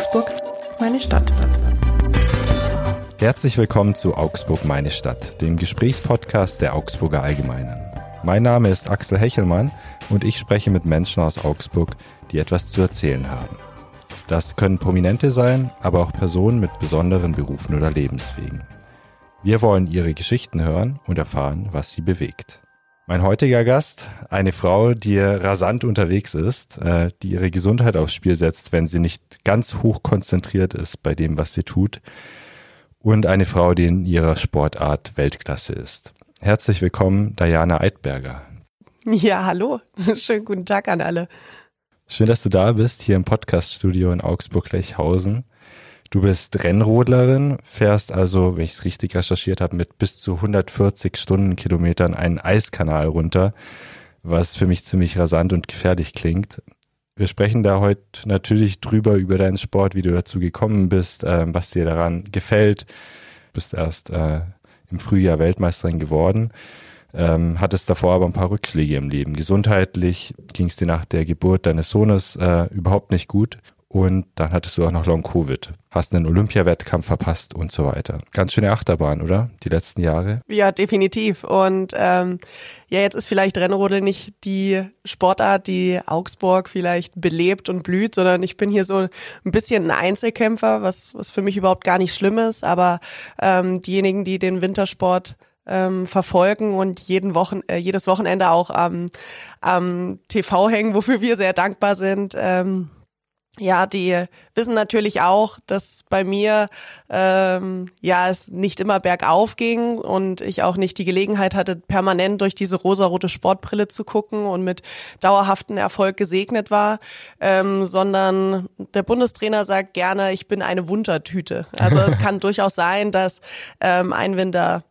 Augsburg, meine Stadt. Herzlich willkommen zu Augsburg, meine Stadt, dem Gesprächspodcast der Augsburger Allgemeinen. Mein Name ist Axel Hechelmann und ich spreche mit Menschen aus Augsburg, die etwas zu erzählen haben. Das können Prominente sein, aber auch Personen mit besonderen Berufen oder Lebenswegen. Wir wollen ihre Geschichten hören und erfahren, was sie bewegt. Mein heutiger Gast, eine Frau, die rasant unterwegs ist, äh, die ihre Gesundheit aufs Spiel setzt, wenn sie nicht ganz hoch konzentriert ist bei dem, was sie tut. Und eine Frau, die in ihrer Sportart Weltklasse ist. Herzlich willkommen, Diana Eidberger. Ja, hallo. Schönen guten Tag an alle. Schön, dass du da bist, hier im Podcaststudio in Augsburg-Lechhausen. Du bist Rennrodlerin, fährst also, wenn ich es richtig recherchiert habe, mit bis zu 140 Stundenkilometern einen Eiskanal runter, was für mich ziemlich rasant und gefährlich klingt. Wir sprechen da heute natürlich drüber über deinen Sport, wie du dazu gekommen bist, äh, was dir daran gefällt. Du bist erst äh, im Frühjahr Weltmeisterin geworden, ähm, hattest davor aber ein paar Rückschläge im Leben. Gesundheitlich ging es dir nach der Geburt deines Sohnes äh, überhaupt nicht gut und dann hattest du auch noch Long Covid, hast einen Olympiawettkampf verpasst und so weiter. Ganz schöne Achterbahn, oder? Die letzten Jahre? Ja, definitiv. Und ähm, ja, jetzt ist vielleicht Rennrodel nicht die Sportart, die Augsburg vielleicht belebt und blüht, sondern ich bin hier so ein bisschen ein Einzelkämpfer, was, was für mich überhaupt gar nicht schlimm ist. Aber ähm, diejenigen, die den Wintersport ähm, verfolgen und jeden Wochen, äh, jedes Wochenende auch am, am TV hängen, wofür wir sehr dankbar sind. Ähm, ja, die wissen natürlich auch, dass bei mir ähm, ja es nicht immer bergauf ging und ich auch nicht die Gelegenheit hatte, permanent durch diese rosarote Sportbrille zu gucken und mit dauerhaften Erfolg gesegnet war, ähm, sondern der Bundestrainer sagt gerne, ich bin eine Wundertüte. Also es kann durchaus sein, dass ähm, ein Winter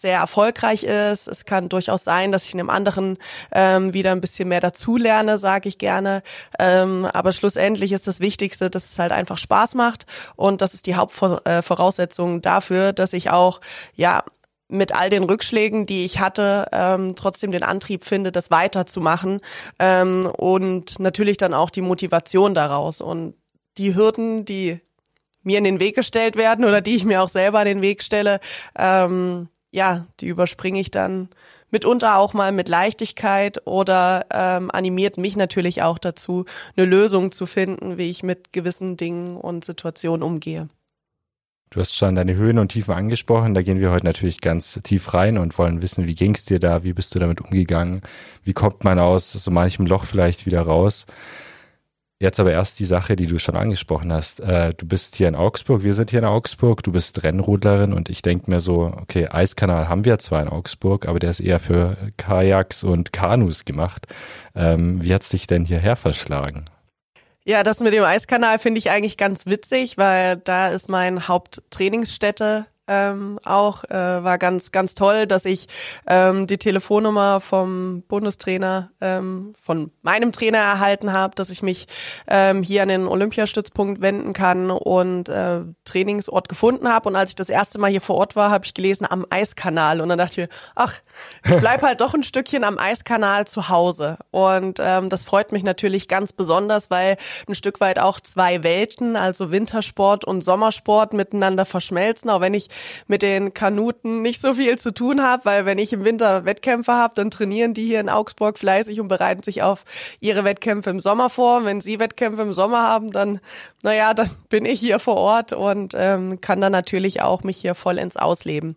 sehr erfolgreich ist. Es kann durchaus sein, dass ich in einem anderen ähm, wieder ein bisschen mehr dazulerne, sage ich gerne. Ähm, aber schlussendlich ist das Wichtigste, dass es halt einfach Spaß macht und das ist die Hauptvoraussetzung dafür, dass ich auch ja mit all den Rückschlägen, die ich hatte, ähm, trotzdem den Antrieb finde, das weiterzumachen ähm, und natürlich dann auch die Motivation daraus und die Hürden, die mir in den Weg gestellt werden oder die ich mir auch selber in den Weg stelle, ähm, ja, die überspringe ich dann mitunter auch mal mit Leichtigkeit oder ähm, animiert mich natürlich auch dazu, eine Lösung zu finden, wie ich mit gewissen Dingen und Situationen umgehe. Du hast schon deine Höhen und Tiefen angesprochen. Da gehen wir heute natürlich ganz tief rein und wollen wissen, wie ging es dir da? Wie bist du damit umgegangen? Wie kommt man aus so manchem Loch vielleicht wieder raus? Jetzt aber erst die Sache, die du schon angesprochen hast. Äh, du bist hier in Augsburg, wir sind hier in Augsburg, du bist Rennrodlerin und ich denke mir so, okay, Eiskanal haben wir zwar in Augsburg, aber der ist eher für Kajaks und Kanus gemacht. Ähm, wie hat's dich denn hierher verschlagen? Ja, das mit dem Eiskanal finde ich eigentlich ganz witzig, weil da ist mein Haupttrainingsstätte ähm, auch. Äh, war ganz, ganz toll, dass ich ähm, die Telefonnummer vom Bundestrainer, ähm, von meinem Trainer erhalten habe, dass ich mich ähm, hier an den Olympiastützpunkt wenden kann und äh, Trainingsort gefunden habe. Und als ich das erste Mal hier vor Ort war, habe ich gelesen am Eiskanal. Und dann dachte ich mir, ach, ich bleib halt doch ein Stückchen am Eiskanal zu Hause. Und ähm, das freut mich natürlich ganz besonders, weil ein Stück weit auch zwei Welten, also Wintersport und Sommersport miteinander verschmelzen. Auch wenn ich mit den Kanuten nicht so viel zu tun habe, weil wenn ich im Winter Wettkämpfe habe, dann trainieren die hier in Augsburg fleißig und bereiten sich auf ihre Wettkämpfe im Sommer vor. wenn sie Wettkämpfe im Sommer haben, dann, naja, dann bin ich hier vor Ort und ähm, kann dann natürlich auch mich hier vollends ausleben.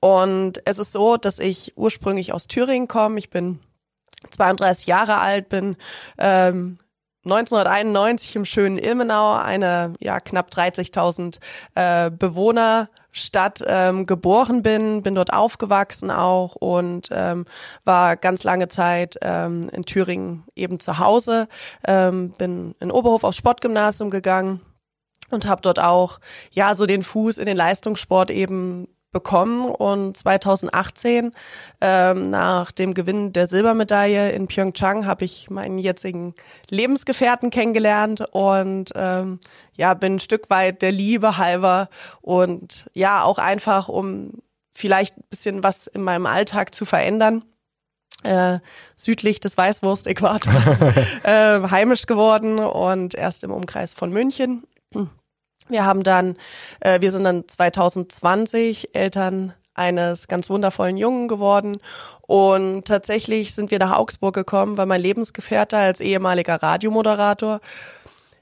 Und es ist so, dass ich ursprünglich aus Thüringen komme. Ich bin 32 Jahre alt, bin ähm, 1991 im schönen Ilmenau, eine ja knapp 30.000 äh, Bewohner Stadt ähm, geboren bin, bin dort aufgewachsen auch und ähm, war ganz lange Zeit ähm, in Thüringen eben zu Hause, ähm, bin in Oberhof aufs Sportgymnasium gegangen und habe dort auch ja so den Fuß in den Leistungssport eben bekommen und 2018 ähm, nach dem Gewinn der Silbermedaille in Pyeongchang habe ich meinen jetzigen Lebensgefährten kennengelernt und ähm, ja bin ein Stück weit der Liebe halber und ja auch einfach um vielleicht ein bisschen was in meinem Alltag zu verändern. Äh, südlich des Weißwurst-Äquators äh, heimisch geworden und erst im Umkreis von München Wir haben dann, äh, wir sind dann 2020 Eltern eines ganz wundervollen Jungen geworden. Und tatsächlich sind wir nach Augsburg gekommen, weil mein Lebensgefährte als ehemaliger Radiomoderator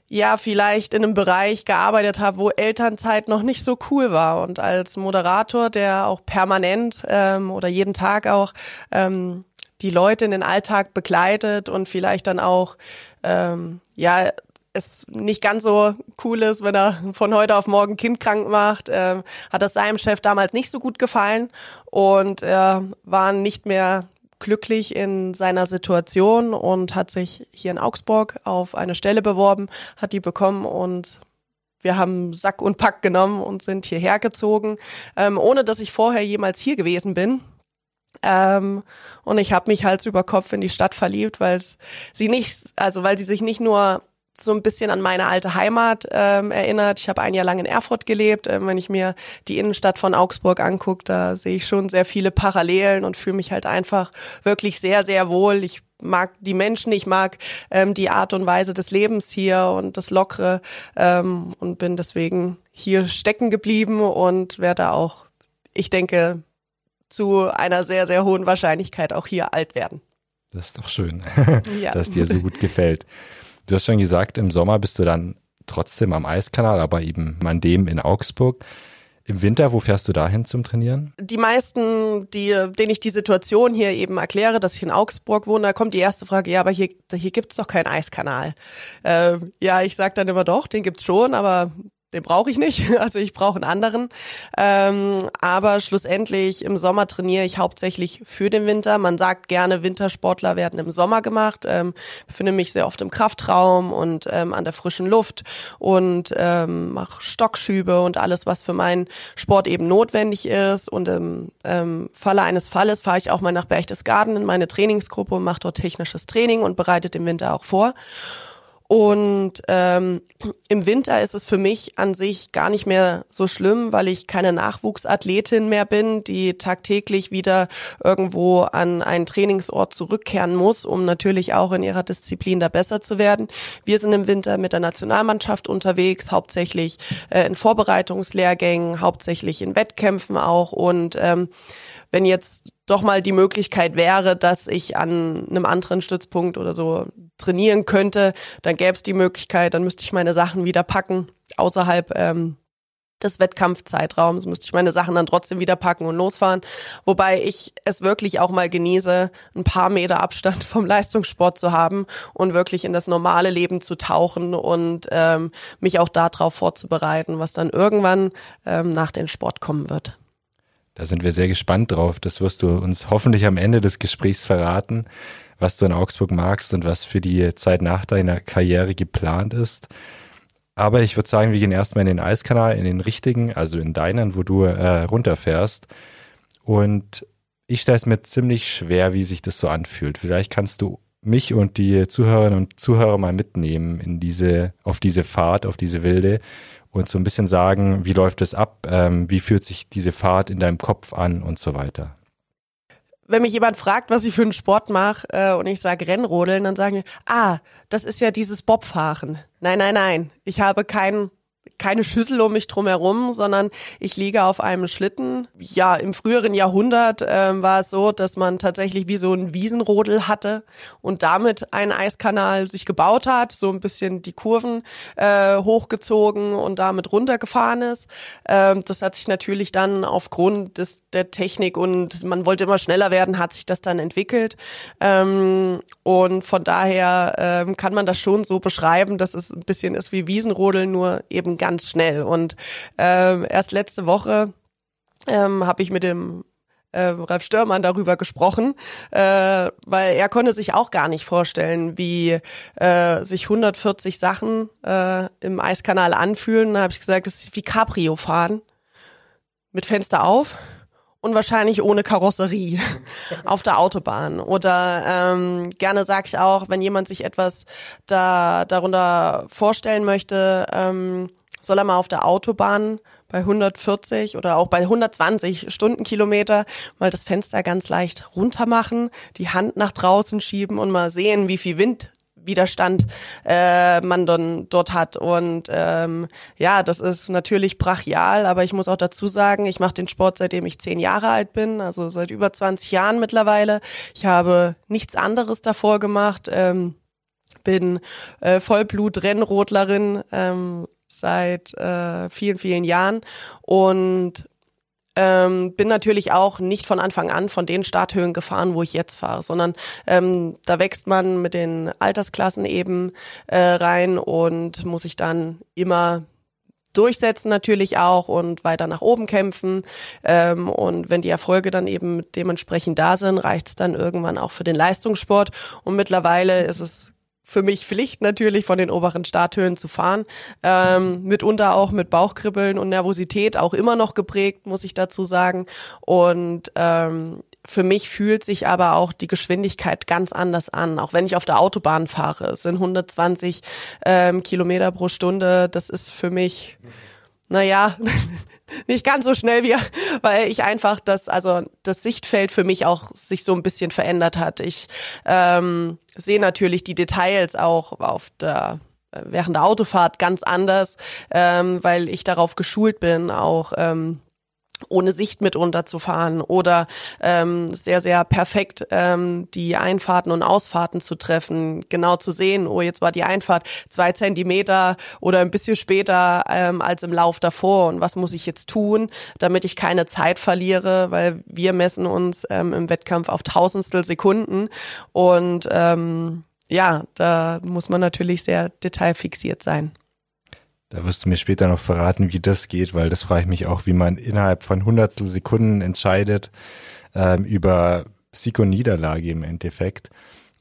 ja vielleicht in einem Bereich gearbeitet hat, wo Elternzeit noch nicht so cool war. Und als Moderator, der auch permanent ähm, oder jeden Tag auch ähm, die Leute in den Alltag begleitet und vielleicht dann auch ähm, ja es nicht ganz so cool ist, wenn er von heute auf morgen Kind krank macht, äh, hat das seinem Chef damals nicht so gut gefallen und er war nicht mehr glücklich in seiner Situation und hat sich hier in Augsburg auf eine Stelle beworben, hat die bekommen und wir haben Sack und Pack genommen und sind hierher gezogen, ähm, ohne dass ich vorher jemals hier gewesen bin. Ähm, und ich habe mich Hals über Kopf in die Stadt verliebt, weil sie nicht, also weil sie sich nicht nur so ein bisschen an meine alte Heimat ähm, erinnert. Ich habe ein Jahr lang in Erfurt gelebt. Ähm, wenn ich mir die Innenstadt von Augsburg angucke, da sehe ich schon sehr viele Parallelen und fühle mich halt einfach wirklich sehr, sehr wohl. Ich mag die Menschen, ich mag ähm, die Art und Weise des Lebens hier und das Lockere ähm, und bin deswegen hier stecken geblieben und werde auch, ich denke, zu einer sehr, sehr hohen Wahrscheinlichkeit auch hier alt werden. Das ist doch schön, ja. dass dir so gut gefällt. Du hast schon gesagt, im Sommer bist du dann trotzdem am Eiskanal, aber eben an dem in Augsburg. Im Winter, wo fährst du dahin zum Trainieren? Die meisten, die, denen ich die Situation hier eben erkläre, dass ich in Augsburg wohne, da kommt die erste Frage, ja, aber hier, hier gibt's doch keinen Eiskanal. Äh, ja, ich sage dann immer doch, den gibt's schon, aber den brauche ich nicht. Also ich brauche einen anderen. Ähm, aber schlussendlich im Sommer trainiere ich hauptsächlich für den Winter. Man sagt gerne, Wintersportler werden im Sommer gemacht. Ähm, befinde mich sehr oft im Kraftraum und ähm, an der frischen Luft und ähm, mache Stockschübe und alles, was für meinen Sport eben notwendig ist. Und im ähm, Falle eines Falles fahre ich auch mal nach Berchtesgaden in meine Trainingsgruppe und mache dort technisches Training und bereitet den Winter auch vor. Und ähm, im Winter ist es für mich an sich gar nicht mehr so schlimm, weil ich keine Nachwuchsathletin mehr bin, die tagtäglich wieder irgendwo an einen Trainingsort zurückkehren muss, um natürlich auch in ihrer Disziplin da besser zu werden. Wir sind im Winter mit der Nationalmannschaft unterwegs, hauptsächlich äh, in Vorbereitungslehrgängen, hauptsächlich in Wettkämpfen auch und ähm, wenn jetzt doch mal die Möglichkeit wäre, dass ich an einem anderen Stützpunkt oder so trainieren könnte, dann gäbe es die Möglichkeit, dann müsste ich meine Sachen wieder packen außerhalb ähm, des Wettkampfzeitraums, müsste ich meine Sachen dann trotzdem wieder packen und losfahren. Wobei ich es wirklich auch mal genieße, ein paar Meter Abstand vom Leistungssport zu haben und wirklich in das normale Leben zu tauchen und ähm, mich auch darauf vorzubereiten, was dann irgendwann ähm, nach dem Sport kommen wird. Da sind wir sehr gespannt drauf. Das wirst du uns hoffentlich am Ende des Gesprächs verraten, was du in Augsburg magst und was für die Zeit nach deiner Karriere geplant ist. Aber ich würde sagen, wir gehen erstmal in den Eiskanal, in den richtigen, also in deinen, wo du äh, runterfährst. Und ich stelle es mir ziemlich schwer, wie sich das so anfühlt. Vielleicht kannst du mich und die Zuhörerinnen und Zuhörer mal mitnehmen in diese, auf diese Fahrt, auf diese wilde und so ein bisschen sagen, wie läuft es ab, ähm, wie fühlt sich diese Fahrt in deinem Kopf an und so weiter. Wenn mich jemand fragt, was ich für einen Sport mache äh, und ich sage Rennrodeln, dann sagen die, ah, das ist ja dieses Bobfahren. Nein, nein, nein, ich habe keinen keine Schüssel um mich drum herum, sondern ich liege auf einem Schlitten. Ja, im früheren Jahrhundert ähm, war es so, dass man tatsächlich wie so ein Wiesenrodel hatte und damit einen Eiskanal sich gebaut hat, so ein bisschen die Kurven äh, hochgezogen und damit runtergefahren ist. Ähm, das hat sich natürlich dann aufgrund des, der Technik und man wollte immer schneller werden, hat sich das dann entwickelt. Ähm, und von daher ähm, kann man das schon so beschreiben, dass es ein bisschen ist wie Wiesenrodeln, nur eben ganz schnell. Und ähm, erst letzte Woche ähm, habe ich mit dem äh, Ralf Störmann darüber gesprochen, äh, weil er konnte sich auch gar nicht vorstellen, wie äh, sich 140 Sachen äh, im Eiskanal anfühlen. Da habe ich gesagt, das ist wie Cabrio fahren mit Fenster auf und wahrscheinlich ohne Karosserie auf der Autobahn. Oder ähm, gerne sage ich auch, wenn jemand sich etwas da darunter vorstellen möchte, ähm, soll er mal auf der Autobahn bei 140 oder auch bei 120 Stundenkilometer mal das Fenster ganz leicht runter machen, die Hand nach draußen schieben und mal sehen, wie viel Wind Widerstand äh, man dann dort hat. Und ähm, ja, das ist natürlich brachial, aber ich muss auch dazu sagen, ich mache den Sport seitdem ich zehn Jahre alt bin, also seit über 20 Jahren mittlerweile. Ich habe nichts anderes davor gemacht. Ähm, bin äh, Vollblut-Rennrodlerin ähm, seit äh, vielen, vielen Jahren und ähm, bin natürlich auch nicht von Anfang an von den Starthöhen gefahren, wo ich jetzt fahre, sondern ähm, da wächst man mit den Altersklassen eben äh, rein und muss sich dann immer durchsetzen natürlich auch und weiter nach oben kämpfen. Ähm, und wenn die Erfolge dann eben dementsprechend da sind, reicht es dann irgendwann auch für den Leistungssport. Und mittlerweile ist es für mich Pflicht natürlich von den oberen Starthöhen zu fahren. Ähm, mitunter auch mit Bauchkribbeln und Nervosität auch immer noch geprägt, muss ich dazu sagen. Und ähm, für mich fühlt sich aber auch die Geschwindigkeit ganz anders an. Auch wenn ich auf der Autobahn fahre, es sind 120 ähm, Kilometer pro Stunde. Das ist für mich, naja, nicht ganz so schnell wie, weil ich einfach das, also das Sichtfeld für mich auch sich so ein bisschen verändert hat. Ich ähm, sehe natürlich die Details auch auf der während der Autofahrt ganz anders, ähm, weil ich darauf geschult bin, auch ähm, ohne Sicht mit runterzufahren oder ähm, sehr, sehr perfekt ähm, die Einfahrten und Ausfahrten zu treffen, genau zu sehen, oh, jetzt war die Einfahrt zwei Zentimeter oder ein bisschen später ähm, als im Lauf davor. Und was muss ich jetzt tun, damit ich keine Zeit verliere, weil wir messen uns ähm, im Wettkampf auf Tausendstel Sekunden. Und ähm, ja, da muss man natürlich sehr detailfixiert sein. Da wirst du mir später noch verraten, wie das geht, weil das frage ich mich auch, wie man innerhalb von Hundertstel Sekunden entscheidet ähm, über Sieg und Niederlage im Endeffekt.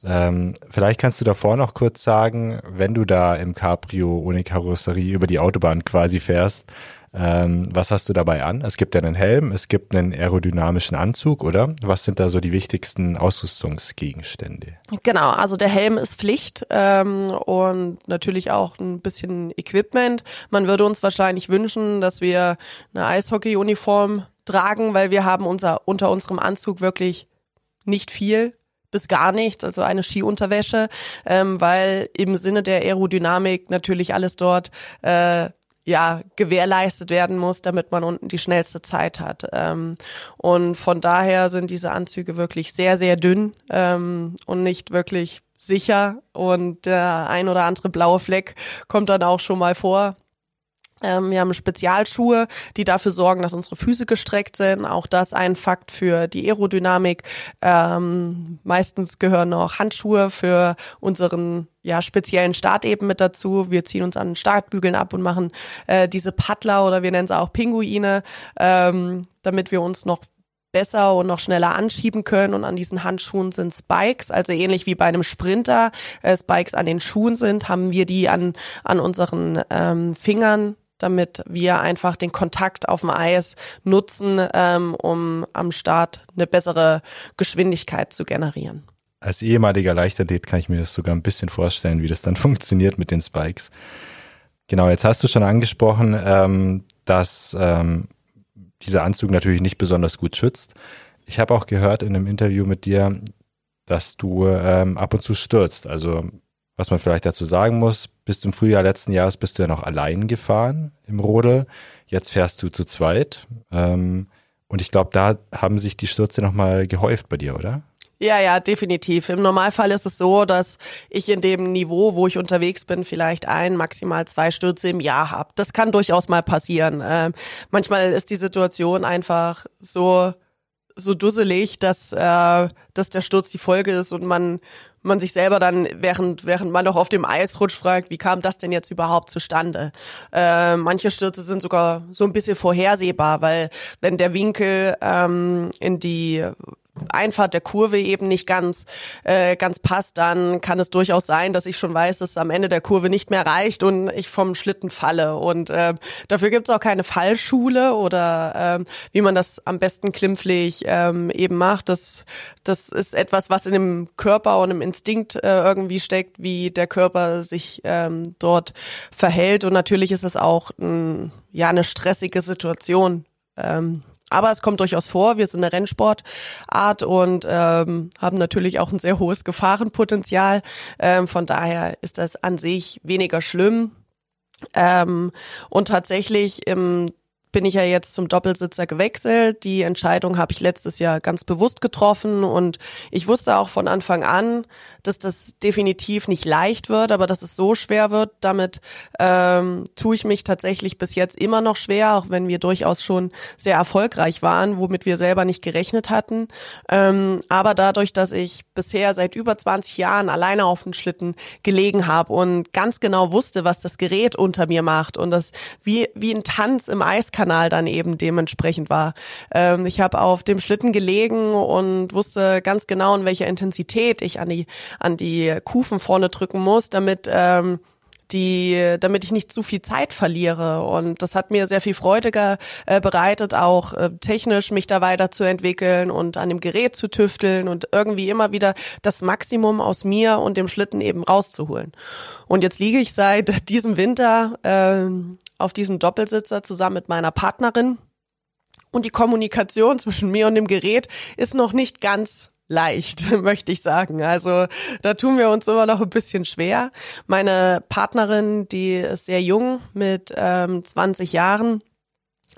Ähm, vielleicht kannst du davor noch kurz sagen, wenn du da im Cabrio ohne Karosserie über die Autobahn quasi fährst, ähm, was hast du dabei an? Es gibt ja einen Helm, es gibt einen aerodynamischen Anzug, oder? Was sind da so die wichtigsten Ausrüstungsgegenstände? Genau, also der Helm ist Pflicht ähm, und natürlich auch ein bisschen Equipment. Man würde uns wahrscheinlich wünschen, dass wir eine Eishockey-Uniform tragen, weil wir haben unser, unter unserem Anzug wirklich nicht viel bis gar nichts, also eine Skiunterwäsche, ähm, weil im Sinne der Aerodynamik natürlich alles dort äh, ja gewährleistet werden muss, damit man unten die schnellste Zeit hat. Ähm, und von daher sind diese Anzüge wirklich sehr, sehr dünn ähm, und nicht wirklich sicher. Und der ein oder andere blaue Fleck kommt dann auch schon mal vor. Ähm, wir haben Spezialschuhe, die dafür sorgen, dass unsere Füße gestreckt sind. Auch das ein Fakt für die Aerodynamik. Ähm, meistens gehören noch Handschuhe für unseren ja, speziellen Start eben mit dazu. Wir ziehen uns an Startbügeln ab und machen äh, diese Paddler oder wir nennen sie auch Pinguine, ähm, damit wir uns noch besser und noch schneller anschieben können. Und an diesen Handschuhen sind Spikes, also ähnlich wie bei einem Sprinter äh, Spikes an den Schuhen sind, haben wir die an, an unseren ähm, Fingern damit wir einfach den Kontakt auf dem Eis nutzen, ähm, um am Start eine bessere Geschwindigkeit zu generieren. Als ehemaliger Leichtathlet kann ich mir das sogar ein bisschen vorstellen, wie das dann funktioniert mit den Spikes. Genau, jetzt hast du schon angesprochen, ähm, dass ähm, dieser Anzug natürlich nicht besonders gut schützt. Ich habe auch gehört in einem Interview mit dir, dass du ähm, ab und zu stürzt. Also was man vielleicht dazu sagen muss, bis zum Frühjahr letzten Jahres bist du ja noch allein gefahren im Rodel. Jetzt fährst du zu zweit. Ähm, und ich glaube, da haben sich die Stürze nochmal gehäuft bei dir, oder? Ja, ja, definitiv. Im Normalfall ist es so, dass ich in dem Niveau, wo ich unterwegs bin, vielleicht ein, maximal zwei Stürze im Jahr habe. Das kann durchaus mal passieren. Ähm, manchmal ist die Situation einfach so so dusselig, dass, äh, dass der Sturz die Folge ist und man man sich selber dann, während, während man noch auf dem Eis rutscht, fragt, wie kam das denn jetzt überhaupt zustande? Äh, manche Stürze sind sogar so ein bisschen vorhersehbar, weil wenn der Winkel ähm, in die Einfahrt der Kurve eben nicht ganz, äh, ganz passt, dann kann es durchaus sein, dass ich schon weiß, dass es am Ende der Kurve nicht mehr reicht und ich vom Schlitten falle. Und äh, dafür gibt es auch keine Fallschule oder äh, wie man das am besten klimpflich ähm, eben macht. Das, das ist etwas, was in dem Körper und im Instinkt äh, irgendwie steckt, wie der Körper sich ähm, dort verhält. Und natürlich ist es auch ein, ja eine stressige Situation. Ähm, aber es kommt durchaus vor. Wir sind eine Rennsportart und ähm, haben natürlich auch ein sehr hohes Gefahrenpotenzial. Ähm, von daher ist das an sich weniger schlimm. Ähm, und tatsächlich im bin ich ja jetzt zum Doppelsitzer gewechselt. Die Entscheidung habe ich letztes Jahr ganz bewusst getroffen und ich wusste auch von Anfang an, dass das definitiv nicht leicht wird, aber dass es so schwer wird, damit ähm, tue ich mich tatsächlich bis jetzt immer noch schwer, auch wenn wir durchaus schon sehr erfolgreich waren, womit wir selber nicht gerechnet hatten. Ähm, aber dadurch, dass ich bisher seit über 20 Jahren alleine auf den Schlitten gelegen habe und ganz genau wusste, was das Gerät unter mir macht und das wie, wie ein Tanz im Eiskanal dann eben dementsprechend war. Ähm, ich habe auf dem Schlitten gelegen und wusste ganz genau, in welcher Intensität ich an die an die Kufen vorne drücken muss, damit ähm, die, damit ich nicht zu viel Zeit verliere. Und das hat mir sehr viel Freude äh, bereitet, auch äh, technisch mich da weiterzuentwickeln und an dem Gerät zu tüfteln und irgendwie immer wieder das Maximum aus mir und dem Schlitten eben rauszuholen. Und jetzt liege ich seit diesem Winter äh, auf diesem Doppelsitzer zusammen mit meiner Partnerin. Und die Kommunikation zwischen mir und dem Gerät ist noch nicht ganz leicht, möchte ich sagen. Also da tun wir uns immer noch ein bisschen schwer. Meine Partnerin, die ist sehr jung mit ähm, 20 Jahren,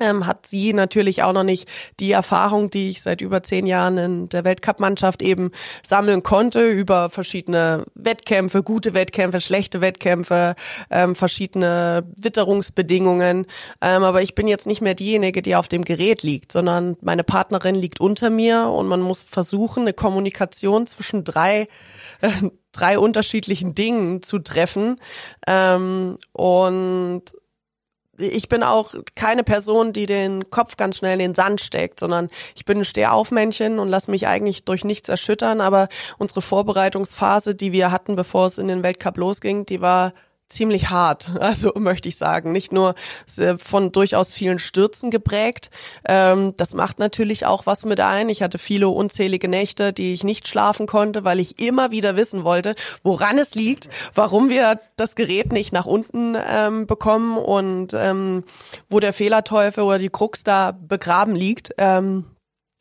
ähm, hat sie natürlich auch noch nicht die Erfahrung, die ich seit über zehn Jahren in der Weltcup-Mannschaft eben sammeln konnte über verschiedene Wettkämpfe, gute Wettkämpfe, schlechte Wettkämpfe, ähm, verschiedene Witterungsbedingungen. Ähm, aber ich bin jetzt nicht mehr diejenige, die auf dem Gerät liegt, sondern meine Partnerin liegt unter mir und man muss versuchen, eine Kommunikation zwischen drei äh, drei unterschiedlichen Dingen zu treffen. Ähm, und ich bin auch keine Person, die den Kopf ganz schnell in den Sand steckt, sondern ich bin ein Stehaufmännchen und lasse mich eigentlich durch nichts erschüttern. Aber unsere Vorbereitungsphase, die wir hatten, bevor es in den Weltcup losging, die war ziemlich hart, also möchte ich sagen. Nicht nur von durchaus vielen Stürzen geprägt. Ähm, das macht natürlich auch was mit ein. Ich hatte viele unzählige Nächte, die ich nicht schlafen konnte, weil ich immer wieder wissen wollte, woran es liegt, warum wir das Gerät nicht nach unten ähm, bekommen und ähm, wo der Fehlerteufel oder die Krux da begraben liegt.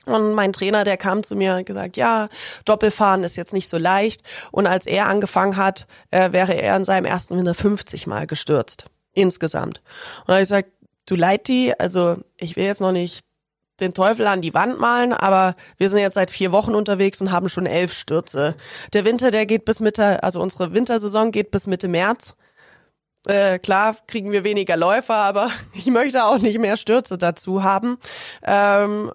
Und mein Trainer, der kam zu mir und gesagt, ja, Doppelfahren ist jetzt nicht so leicht. Und als er angefangen hat, äh, wäre er in seinem ersten Winter 50 Mal gestürzt. Insgesamt. Und da habe ich gesagt, du Leiti, also ich will jetzt noch nicht den Teufel an die Wand malen, aber wir sind jetzt seit vier Wochen unterwegs und haben schon elf Stürze. Der Winter, der geht bis Mitte, also unsere Wintersaison geht bis Mitte März. Äh, klar kriegen wir weniger Läufer, aber ich möchte auch nicht mehr Stürze dazu haben. Ähm,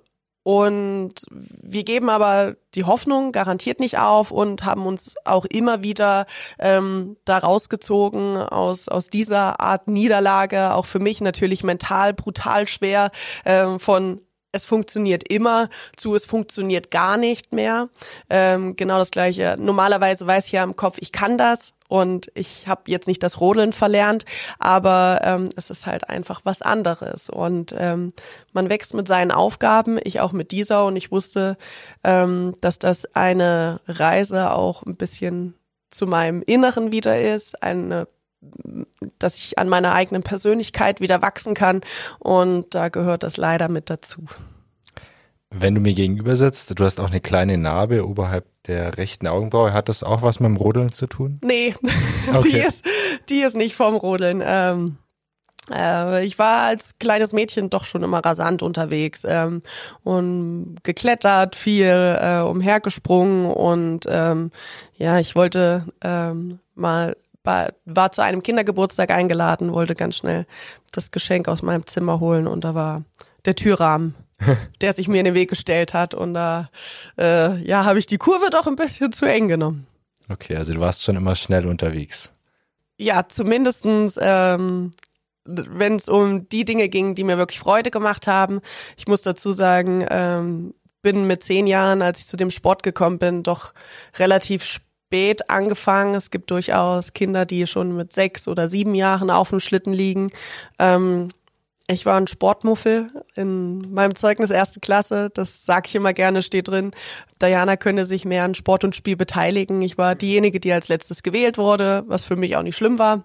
und wir geben aber die Hoffnung garantiert nicht auf und haben uns auch immer wieder ähm, da rausgezogen aus, aus dieser Art Niederlage. Auch für mich natürlich mental brutal schwer ähm, von es funktioniert immer zu es funktioniert gar nicht mehr. Ähm, genau das gleiche. Normalerweise weiß ich ja im Kopf, ich kann das und ich habe jetzt nicht das Rodeln verlernt, aber ähm, es ist halt einfach was anderes. Und ähm, man wächst mit seinen Aufgaben, ich auch mit dieser. Und ich wusste, ähm, dass das eine Reise auch ein bisschen zu meinem Inneren wieder ist, eine dass ich an meiner eigenen Persönlichkeit wieder wachsen kann und da gehört das leider mit dazu. Wenn du mir gegenüber sitzt, du hast auch eine kleine Narbe oberhalb der rechten Augenbraue. Hat das auch was mit dem Rodeln zu tun? Nee, okay. die, ist, die ist nicht vom Rodeln. Ähm, äh, ich war als kleines Mädchen doch schon immer rasant unterwegs ähm, und geklettert, viel äh, umhergesprungen und ähm, ja, ich wollte ähm, mal war, war zu einem Kindergeburtstag eingeladen, wollte ganz schnell das Geschenk aus meinem Zimmer holen und da war der Türrahmen der sich mir in den Weg gestellt hat. Und da äh, ja, habe ich die Kurve doch ein bisschen zu eng genommen. Okay, also du warst schon immer schnell unterwegs. Ja, zumindestens ähm, wenn es um die Dinge ging, die mir wirklich Freude gemacht haben. Ich muss dazu sagen, ähm, bin mit zehn Jahren, als ich zu dem Sport gekommen bin, doch relativ spät angefangen. Es gibt durchaus Kinder, die schon mit sechs oder sieben Jahren auf dem Schlitten liegen. Ähm, ich war ein Sportmuffel in meinem Zeugnis erste Klasse. Das sage ich immer gerne, steht drin. Diana könne sich mehr an Sport und Spiel beteiligen. Ich war diejenige, die als letztes gewählt wurde, was für mich auch nicht schlimm war.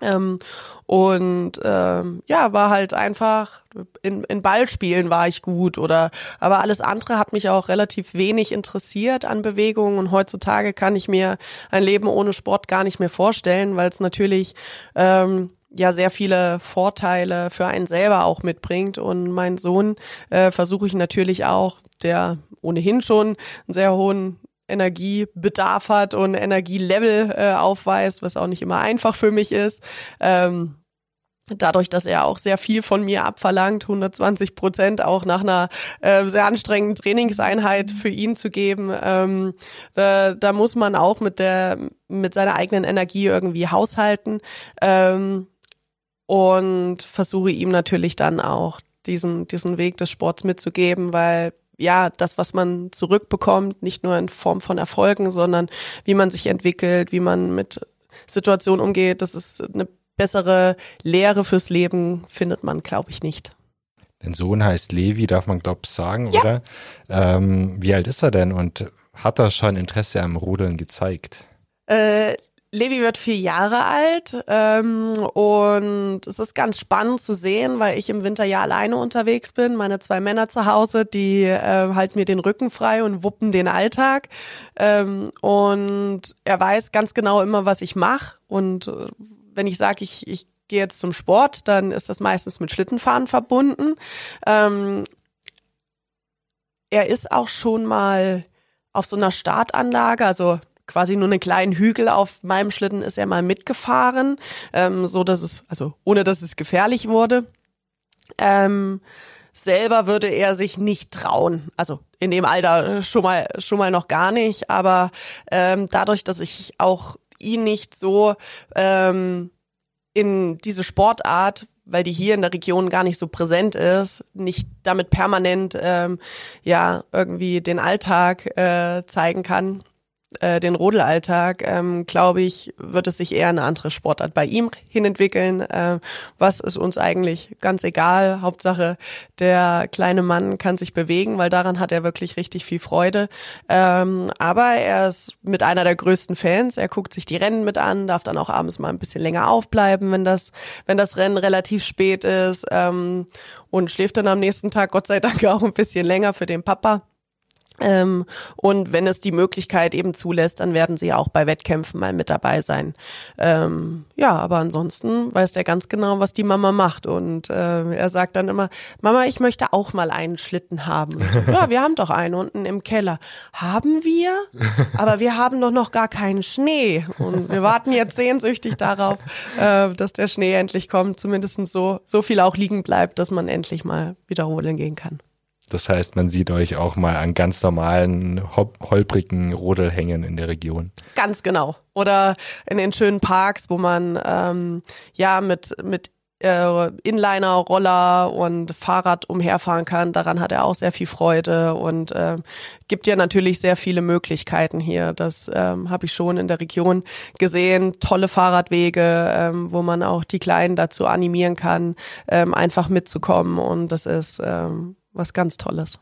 Ähm, und ähm, ja, war halt einfach in, in Ballspielen war ich gut oder aber alles andere hat mich auch relativ wenig interessiert an Bewegungen und heutzutage kann ich mir ein Leben ohne Sport gar nicht mehr vorstellen, weil es natürlich ähm, ja sehr viele Vorteile für einen selber auch mitbringt. Und mein Sohn äh, versuche ich natürlich auch, der ohnehin schon einen sehr hohen Energiebedarf hat und Energielevel äh, aufweist, was auch nicht immer einfach für mich ist. Ähm, dadurch, dass er auch sehr viel von mir abverlangt, 120 Prozent auch nach einer äh, sehr anstrengenden Trainingseinheit für ihn zu geben, ähm, da, da muss man auch mit der mit seiner eigenen Energie irgendwie haushalten ähm, und versuche ihm natürlich dann auch diesen diesen Weg des Sports mitzugeben, weil ja, das, was man zurückbekommt, nicht nur in Form von Erfolgen, sondern wie man sich entwickelt, wie man mit Situationen umgeht, das ist eine bessere Lehre fürs Leben, findet man, glaube ich, nicht. Dein Sohn heißt Levi, darf man, glaube ich, sagen, ja. oder? Ähm, wie alt ist er denn und hat er schon Interesse am Rudeln gezeigt? Äh, Levi wird vier Jahre alt ähm, und es ist ganz spannend zu sehen, weil ich im Winter ja alleine unterwegs bin. Meine zwei Männer zu Hause, die äh, halten mir den Rücken frei und wuppen den Alltag. Ähm, und er weiß ganz genau immer, was ich mache. Und äh, wenn ich sage, ich, ich gehe jetzt zum Sport, dann ist das meistens mit Schlittenfahren verbunden. Ähm, er ist auch schon mal auf so einer Startanlage, also quasi nur einen kleinen Hügel auf meinem Schlitten ist er mal mitgefahren, ähm, so dass es, also ohne dass es gefährlich wurde. Ähm, selber würde er sich nicht trauen, also in dem Alter schon mal schon mal noch gar nicht, aber ähm, dadurch, dass ich auch ihn nicht so ähm, in diese Sportart weil die hier in der Region gar nicht so präsent ist, nicht damit permanent ähm, ja irgendwie den Alltag äh, zeigen kann, äh, den Rodelalltag, ähm, glaube ich, wird es sich eher eine andere Sportart bei ihm hinentwickeln. Äh, was ist uns eigentlich ganz egal. Hauptsache, der kleine Mann kann sich bewegen, weil daran hat er wirklich richtig viel Freude. Ähm, aber er ist mit einer der größten Fans. Er guckt sich die Rennen mit an, darf dann auch abends mal ein bisschen länger aufbleiben, wenn das, wenn das Rennen relativ spät ist. Ähm, und schläft dann am nächsten Tag Gott sei Dank auch ein bisschen länger für den Papa. Ähm, und wenn es die Möglichkeit eben zulässt, dann werden sie auch bei Wettkämpfen mal mit dabei sein. Ähm, ja, aber ansonsten weiß der ganz genau, was die Mama macht. Und äh, er sagt dann immer, Mama, ich möchte auch mal einen Schlitten haben. So, ja, wir haben doch einen unten im Keller. Haben wir? Aber wir haben doch noch gar keinen Schnee. Und wir warten jetzt sehnsüchtig darauf, äh, dass der Schnee endlich kommt. Zumindest so, so viel auch liegen bleibt, dass man endlich mal wiederholen gehen kann. Das heißt, man sieht euch auch mal an ganz normalen, holprigen Rodelhängen in der Region. Ganz genau. Oder in den schönen Parks, wo man ähm, ja mit, mit äh, Inliner, Roller und Fahrrad umherfahren kann. Daran hat er auch sehr viel Freude und äh, gibt ja natürlich sehr viele Möglichkeiten hier. Das ähm, habe ich schon in der Region gesehen. Tolle Fahrradwege, ähm, wo man auch die Kleinen dazu animieren kann, ähm, einfach mitzukommen. Und das ist ähm, was ganz Tolles.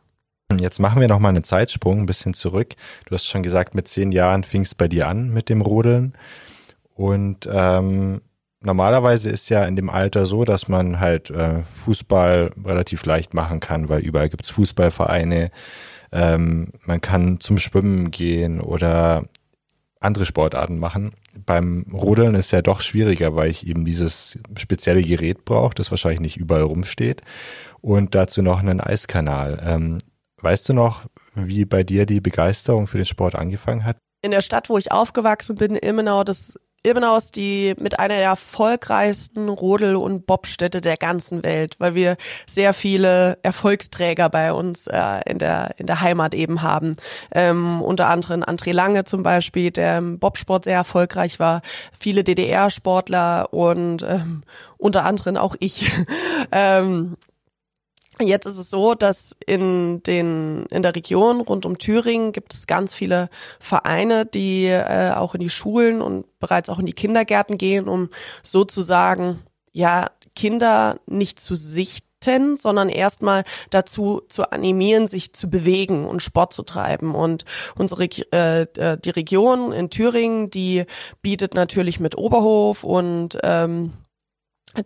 Jetzt machen wir noch mal einen Zeitsprung ein bisschen zurück. Du hast schon gesagt, mit zehn Jahren fing es bei dir an mit dem Rodeln. Und ähm, normalerweise ist ja in dem Alter so, dass man halt äh, Fußball relativ leicht machen kann, weil überall gibt's Fußballvereine. Ähm, man kann zum Schwimmen gehen oder andere Sportarten machen. Beim Rodeln ist ja doch schwieriger, weil ich eben dieses spezielle Gerät brauche, das wahrscheinlich nicht überall rumsteht und dazu noch einen Eiskanal. Ähm, weißt du noch, wie bei dir die Begeisterung für den Sport angefangen hat? In der Stadt, wo ich aufgewachsen bin, Ilmenau, das Ilmenau ist die mit einer der erfolgreichsten Rodel- und Bobstädte der ganzen Welt, weil wir sehr viele Erfolgsträger bei uns äh, in der in der Heimat eben haben. Ähm, unter anderem André Lange zum Beispiel, der im Bobsport sehr erfolgreich war, viele DDR-Sportler und ähm, unter anderem auch ich. ähm, Jetzt ist es so, dass in den in der Region rund um Thüringen gibt es ganz viele Vereine, die äh, auch in die Schulen und bereits auch in die Kindergärten gehen, um sozusagen ja Kinder nicht zu Sicht Sporten, sondern erstmal dazu zu animieren, sich zu bewegen und Sport zu treiben. Und unsere äh, äh, die Region in Thüringen, die bietet natürlich mit Oberhof und ähm,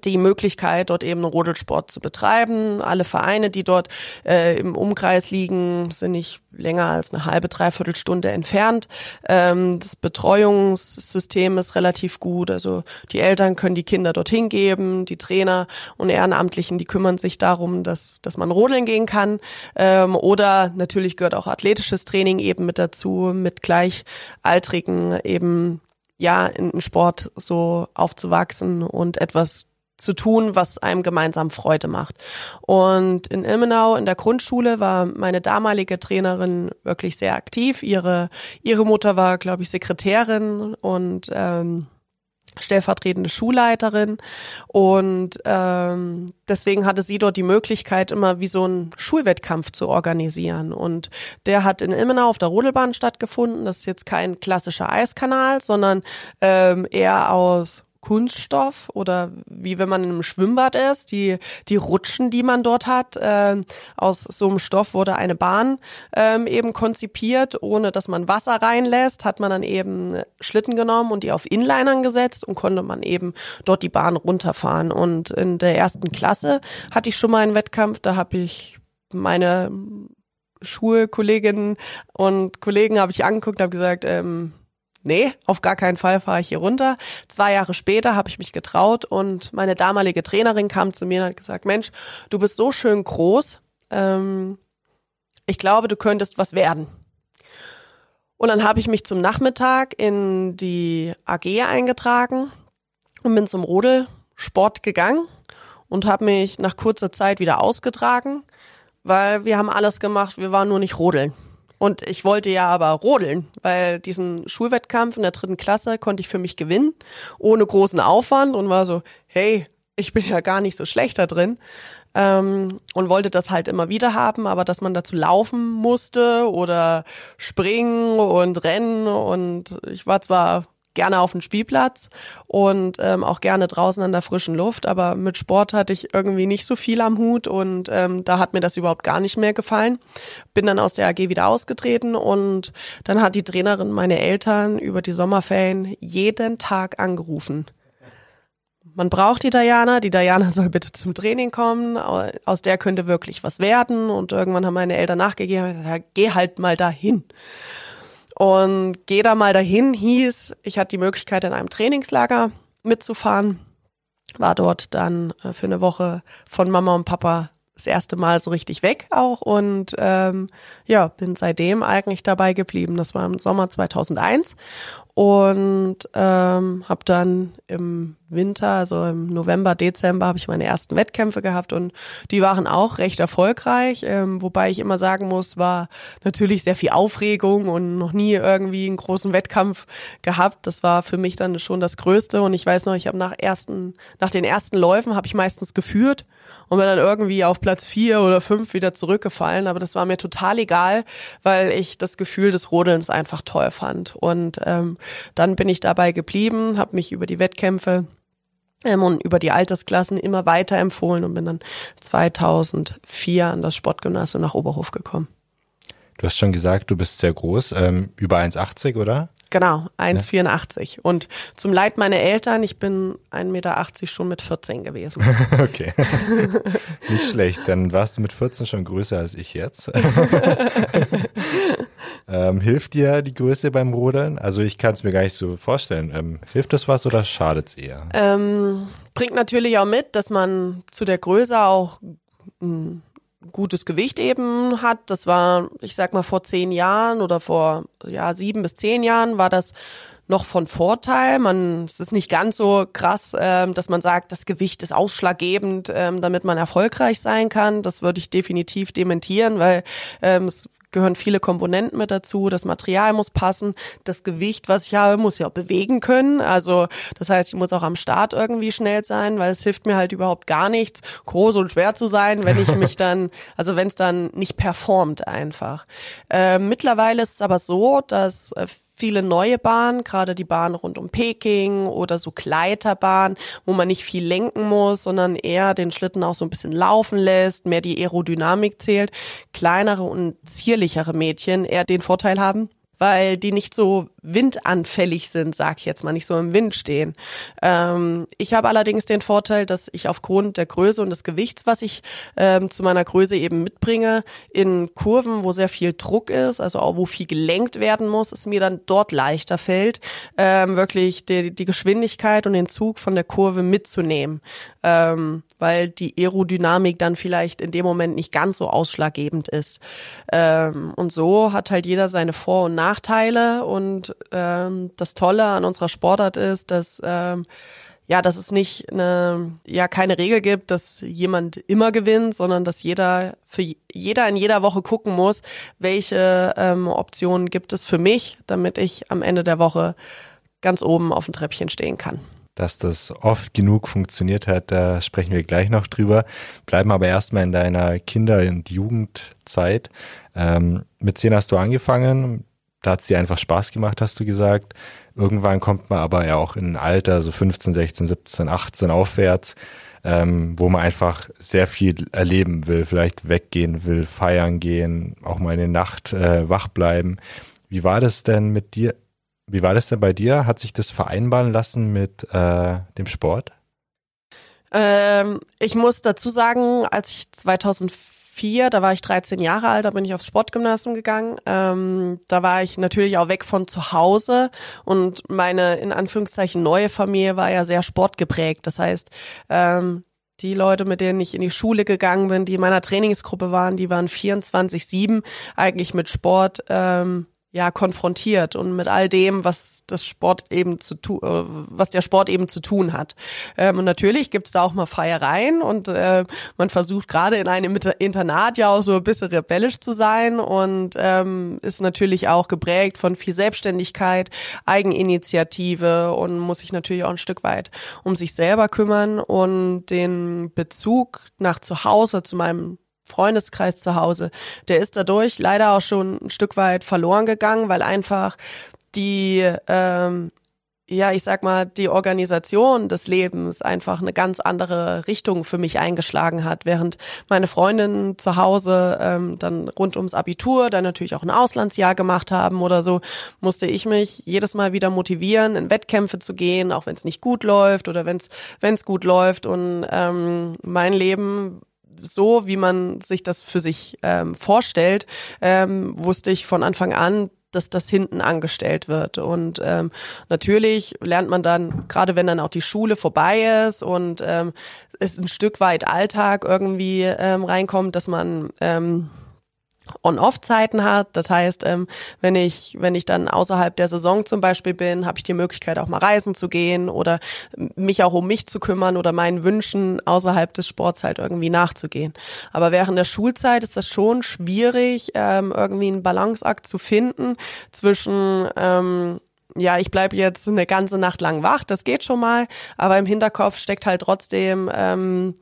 die Möglichkeit, dort eben Rodelsport zu betreiben. Alle Vereine, die dort äh, im Umkreis liegen, sind nicht länger als eine halbe, dreiviertel Stunde entfernt. Ähm, das Betreuungssystem ist relativ gut. Also die Eltern können die Kinder dorthin geben, die Trainer und Ehrenamtlichen, die kümmern sich darum, dass, dass man rodeln gehen kann. Ähm, oder natürlich gehört auch athletisches Training eben mit dazu, mit Gleichaltrigen eben ja in Sport so aufzuwachsen und etwas zu tun, was einem gemeinsam Freude macht. Und in Ilmenau in der Grundschule war meine damalige Trainerin wirklich sehr aktiv. Ihre, ihre Mutter war, glaube ich, Sekretärin und ähm, stellvertretende Schulleiterin und ähm, deswegen hatte sie dort die Möglichkeit, immer wie so einen Schulwettkampf zu organisieren und der hat in Ilmenau auf der Rodelbahn stattgefunden. Das ist jetzt kein klassischer Eiskanal, sondern ähm, eher aus Kunststoff oder wie wenn man in einem Schwimmbad ist, die, die Rutschen, die man dort hat. Äh, aus so einem Stoff wurde eine Bahn ähm, eben konzipiert, ohne dass man Wasser reinlässt, hat man dann eben Schlitten genommen und die auf Inlinern gesetzt und konnte man eben dort die Bahn runterfahren. Und in der ersten Klasse hatte ich schon mal einen Wettkampf, da habe ich meine Schulkolleginnen und Kollegen habe ich angeguckt, habe gesagt, ähm, nee, auf gar keinen Fall fahre ich hier runter. Zwei Jahre später habe ich mich getraut und meine damalige Trainerin kam zu mir und hat gesagt, Mensch, du bist so schön groß, ähm, ich glaube, du könntest was werden. Und dann habe ich mich zum Nachmittag in die AG eingetragen und bin zum Rodelsport gegangen und habe mich nach kurzer Zeit wieder ausgetragen, weil wir haben alles gemacht, wir waren nur nicht rodeln. Und ich wollte ja aber rodeln, weil diesen Schulwettkampf in der dritten Klasse konnte ich für mich gewinnen, ohne großen Aufwand und war so, hey, ich bin ja gar nicht so schlecht da drin. Ähm, und wollte das halt immer wieder haben, aber dass man dazu laufen musste oder springen und rennen und ich war zwar gerne auf dem Spielplatz und ähm, auch gerne draußen an der frischen Luft. Aber mit Sport hatte ich irgendwie nicht so viel am Hut und ähm, da hat mir das überhaupt gar nicht mehr gefallen. Bin dann aus der AG wieder ausgetreten und dann hat die Trainerin meine Eltern über die Sommerferien jeden Tag angerufen. Man braucht die Diana, die Diana soll bitte zum Training kommen, aus der könnte wirklich was werden. Und irgendwann haben meine Eltern nachgegeben, gesagt, geh halt mal dahin. Und geh da mal dahin hieß, ich hatte die Möglichkeit, in einem Trainingslager mitzufahren, war dort dann äh, für eine Woche von Mama und Papa das erste Mal so richtig weg auch und ähm, ja, bin seitdem eigentlich dabei geblieben. Das war im Sommer 2001 und ähm, habe dann im Winter, also im November, Dezember, habe ich meine ersten Wettkämpfe gehabt und die waren auch recht erfolgreich, ähm, wobei ich immer sagen muss, war natürlich sehr viel Aufregung und noch nie irgendwie einen großen Wettkampf gehabt. Das war für mich dann schon das Größte und ich weiß noch, ich habe nach ersten, nach den ersten Läufen habe ich meistens geführt und bin dann irgendwie auf Platz vier oder fünf wieder zurückgefallen. Aber das war mir total egal, weil ich das Gefühl des Rodelns einfach toll fand. Und ähm, dann bin ich dabei geblieben, habe mich über die Wettkämpfe ähm, und über die Altersklassen immer weiter empfohlen und bin dann 2004 an das Sportgymnasium nach Oberhof gekommen. Du hast schon gesagt, du bist sehr groß, ähm, über 1,80 oder? Genau, 1,84. Ja. Und zum Leid meiner Eltern, ich bin 1,80 Meter schon mit 14 gewesen. okay. Nicht schlecht. Dann warst du mit 14 schon größer als ich jetzt. ähm, hilft dir die Größe beim Rodeln? Also ich kann es mir gar nicht so vorstellen. Ähm, hilft das was oder schadet es eher? Ähm, bringt natürlich auch mit, dass man zu der Größe auch hm, gutes Gewicht eben hat. Das war, ich sag mal, vor zehn Jahren oder vor ja sieben bis zehn Jahren war das noch von Vorteil. Man, es ist nicht ganz so krass, ähm, dass man sagt, das Gewicht ist ausschlaggebend, ähm, damit man erfolgreich sein kann. Das würde ich definitiv dementieren, weil ähm, es gehören viele Komponenten mit dazu. Das Material muss passen. Das Gewicht, was ich habe, muss ich auch bewegen können. Also das heißt, ich muss auch am Start irgendwie schnell sein, weil es hilft mir halt überhaupt gar nichts, groß und schwer zu sein, wenn ich mich dann, also wenn es dann nicht performt einfach. Äh, mittlerweile ist es aber so, dass äh, viele neue Bahnen, gerade die Bahn rund um Peking oder so Gleiterbahnen, wo man nicht viel lenken muss, sondern eher den Schlitten auch so ein bisschen laufen lässt, mehr die Aerodynamik zählt. Kleinere und zierlichere Mädchen eher den Vorteil haben, weil die nicht so windanfällig sind, sag ich jetzt mal, nicht so im Wind stehen. Ähm, ich habe allerdings den Vorteil, dass ich aufgrund der Größe und des Gewichts, was ich ähm, zu meiner Größe eben mitbringe, in Kurven, wo sehr viel Druck ist, also auch wo viel gelenkt werden muss, es mir dann dort leichter fällt, ähm, wirklich die, die Geschwindigkeit und den Zug von der Kurve mitzunehmen, ähm, weil die Aerodynamik dann vielleicht in dem Moment nicht ganz so ausschlaggebend ist. Ähm, und so hat halt jeder seine Vor- und Nachteile und ähm, das Tolle an unserer Sportart ist, dass ähm, ja, dass es nicht eine, ja, keine Regel gibt, dass jemand immer gewinnt, sondern dass jeder für jeder in jeder Woche gucken muss, welche ähm, Optionen gibt es für mich, damit ich am Ende der Woche ganz oben auf dem Treppchen stehen kann. Dass das oft genug funktioniert hat, da sprechen wir gleich noch drüber. Bleiben aber erstmal in deiner Kinder- und Jugendzeit. Ähm, mit zehn hast du angefangen, da hat es dir einfach Spaß gemacht, hast du gesagt. Irgendwann kommt man aber ja auch in ein Alter, so 15, 16, 17, 18 aufwärts, ähm, wo man einfach sehr viel erleben will, vielleicht weggehen will, feiern gehen, auch mal in der Nacht äh, wach bleiben. Wie war das denn mit dir? Wie war das denn bei dir? Hat sich das vereinbaren lassen mit äh, dem Sport? Ähm, ich muss dazu sagen, als ich 2004 vier, da war ich 13 Jahre alt, da bin ich aufs Sportgymnasium gegangen. Ähm, da war ich natürlich auch weg von zu Hause und meine in Anführungszeichen neue Familie war ja sehr sportgeprägt. Das heißt, ähm, die Leute, mit denen ich in die Schule gegangen bin, die in meiner Trainingsgruppe waren, die waren 24-7 eigentlich mit Sport ähm, ja konfrontiert und mit all dem, was das Sport eben zu tun, äh, was der Sport eben zu tun hat. Ähm, und natürlich gibt's da auch mal Feiereien und äh, man versucht gerade in einem Internat ja auch so ein bisschen rebellisch zu sein und ähm, ist natürlich auch geprägt von viel Selbstständigkeit, Eigeninitiative und muss sich natürlich auch ein Stück weit um sich selber kümmern und den Bezug nach zu Hause zu meinem Freundeskreis zu Hause, der ist dadurch leider auch schon ein Stück weit verloren gegangen, weil einfach die, ähm, ja, ich sag mal, die Organisation des Lebens einfach eine ganz andere Richtung für mich eingeschlagen hat. Während meine Freundinnen zu Hause ähm, dann rund ums Abitur dann natürlich auch ein Auslandsjahr gemacht haben oder so, musste ich mich jedes Mal wieder motivieren, in Wettkämpfe zu gehen, auch wenn es nicht gut läuft oder wenn es gut läuft. Und ähm, mein Leben so, wie man sich das für sich ähm, vorstellt, ähm, wusste ich von Anfang an, dass das hinten angestellt wird. Und ähm, natürlich lernt man dann, gerade wenn dann auch die Schule vorbei ist und ähm, es ein Stück weit Alltag irgendwie ähm, reinkommt, dass man ähm, On-Off-Zeiten hat. Das heißt, ähm, wenn ich wenn ich dann außerhalb der Saison zum Beispiel bin, habe ich die Möglichkeit auch mal reisen zu gehen oder mich auch um mich zu kümmern oder meinen Wünschen außerhalb des Sports halt irgendwie nachzugehen. Aber während der Schulzeit ist das schon schwierig, ähm, irgendwie einen Balanceakt zu finden zwischen ähm, ja, ich bleibe jetzt eine ganze Nacht lang wach, das geht schon mal, aber im Hinterkopf steckt halt trotzdem, ähm,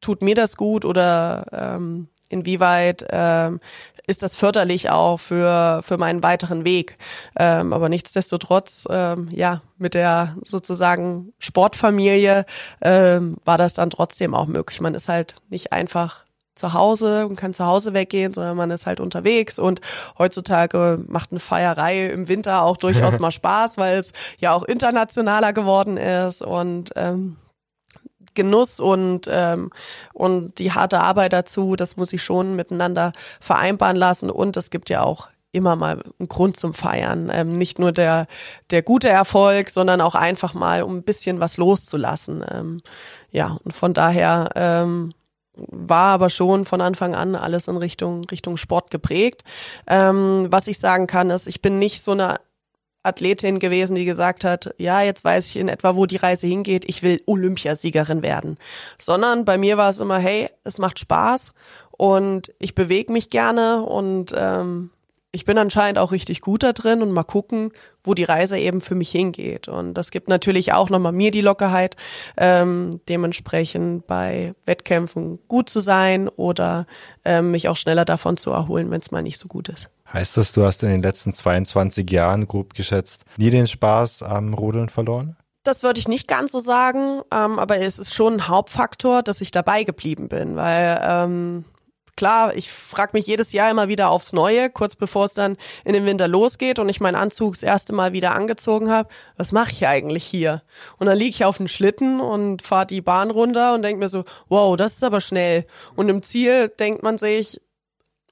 tut mir das gut oder ähm, inwieweit ähm, ist das förderlich auch für, für meinen weiteren Weg. Ähm, aber nichtsdestotrotz, ähm, ja, mit der sozusagen Sportfamilie ähm, war das dann trotzdem auch möglich. Man ist halt nicht einfach zu Hause und kann zu Hause weggehen, sondern man ist halt unterwegs und heutzutage macht eine Feierei im Winter auch durchaus mal Spaß, weil es ja auch internationaler geworden ist und ähm, Genuss und, ähm, und die harte Arbeit dazu, das muss ich schon miteinander vereinbaren lassen. Und es gibt ja auch immer mal einen Grund zum Feiern. Ähm, nicht nur der, der gute Erfolg, sondern auch einfach mal, um ein bisschen was loszulassen. Ähm, ja, und von daher ähm, war aber schon von Anfang an alles in Richtung, Richtung Sport geprägt. Ähm, was ich sagen kann, ist, ich bin nicht so eine Athletin gewesen, die gesagt hat, ja, jetzt weiß ich in etwa, wo die Reise hingeht, ich will Olympiasiegerin werden. Sondern bei mir war es immer, hey, es macht Spaß und ich bewege mich gerne und ähm, ich bin anscheinend auch richtig gut da drin und mal gucken, wo die Reise eben für mich hingeht. Und das gibt natürlich auch nochmal mir die Lockerheit, ähm, dementsprechend bei Wettkämpfen gut zu sein oder ähm, mich auch schneller davon zu erholen, wenn es mal nicht so gut ist. Heißt das, du hast in den letzten 22 Jahren, grob geschätzt, nie den Spaß am Rodeln verloren? Das würde ich nicht ganz so sagen, ähm, aber es ist schon ein Hauptfaktor, dass ich dabei geblieben bin, weil ähm, klar, ich frage mich jedes Jahr immer wieder aufs Neue, kurz bevor es dann in den Winter losgeht und ich meinen Anzug das erste Mal wieder angezogen habe, was mache ich eigentlich hier? Und dann liege ich auf dem Schlitten und fahre die Bahn runter und denke mir so, wow, das ist aber schnell. Und im Ziel denkt man sich,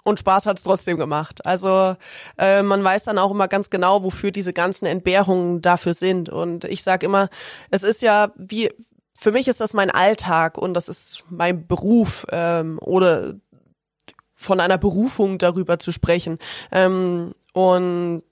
und Spaß hat's trotzdem gemacht. Also äh, man weiß dann auch immer ganz genau, wofür diese ganzen Entbehrungen dafür sind. Und ich sage immer, es ist ja wie, für mich ist das mein Alltag und das ist mein Beruf ähm, oder von einer Berufung darüber zu sprechen. Ähm, und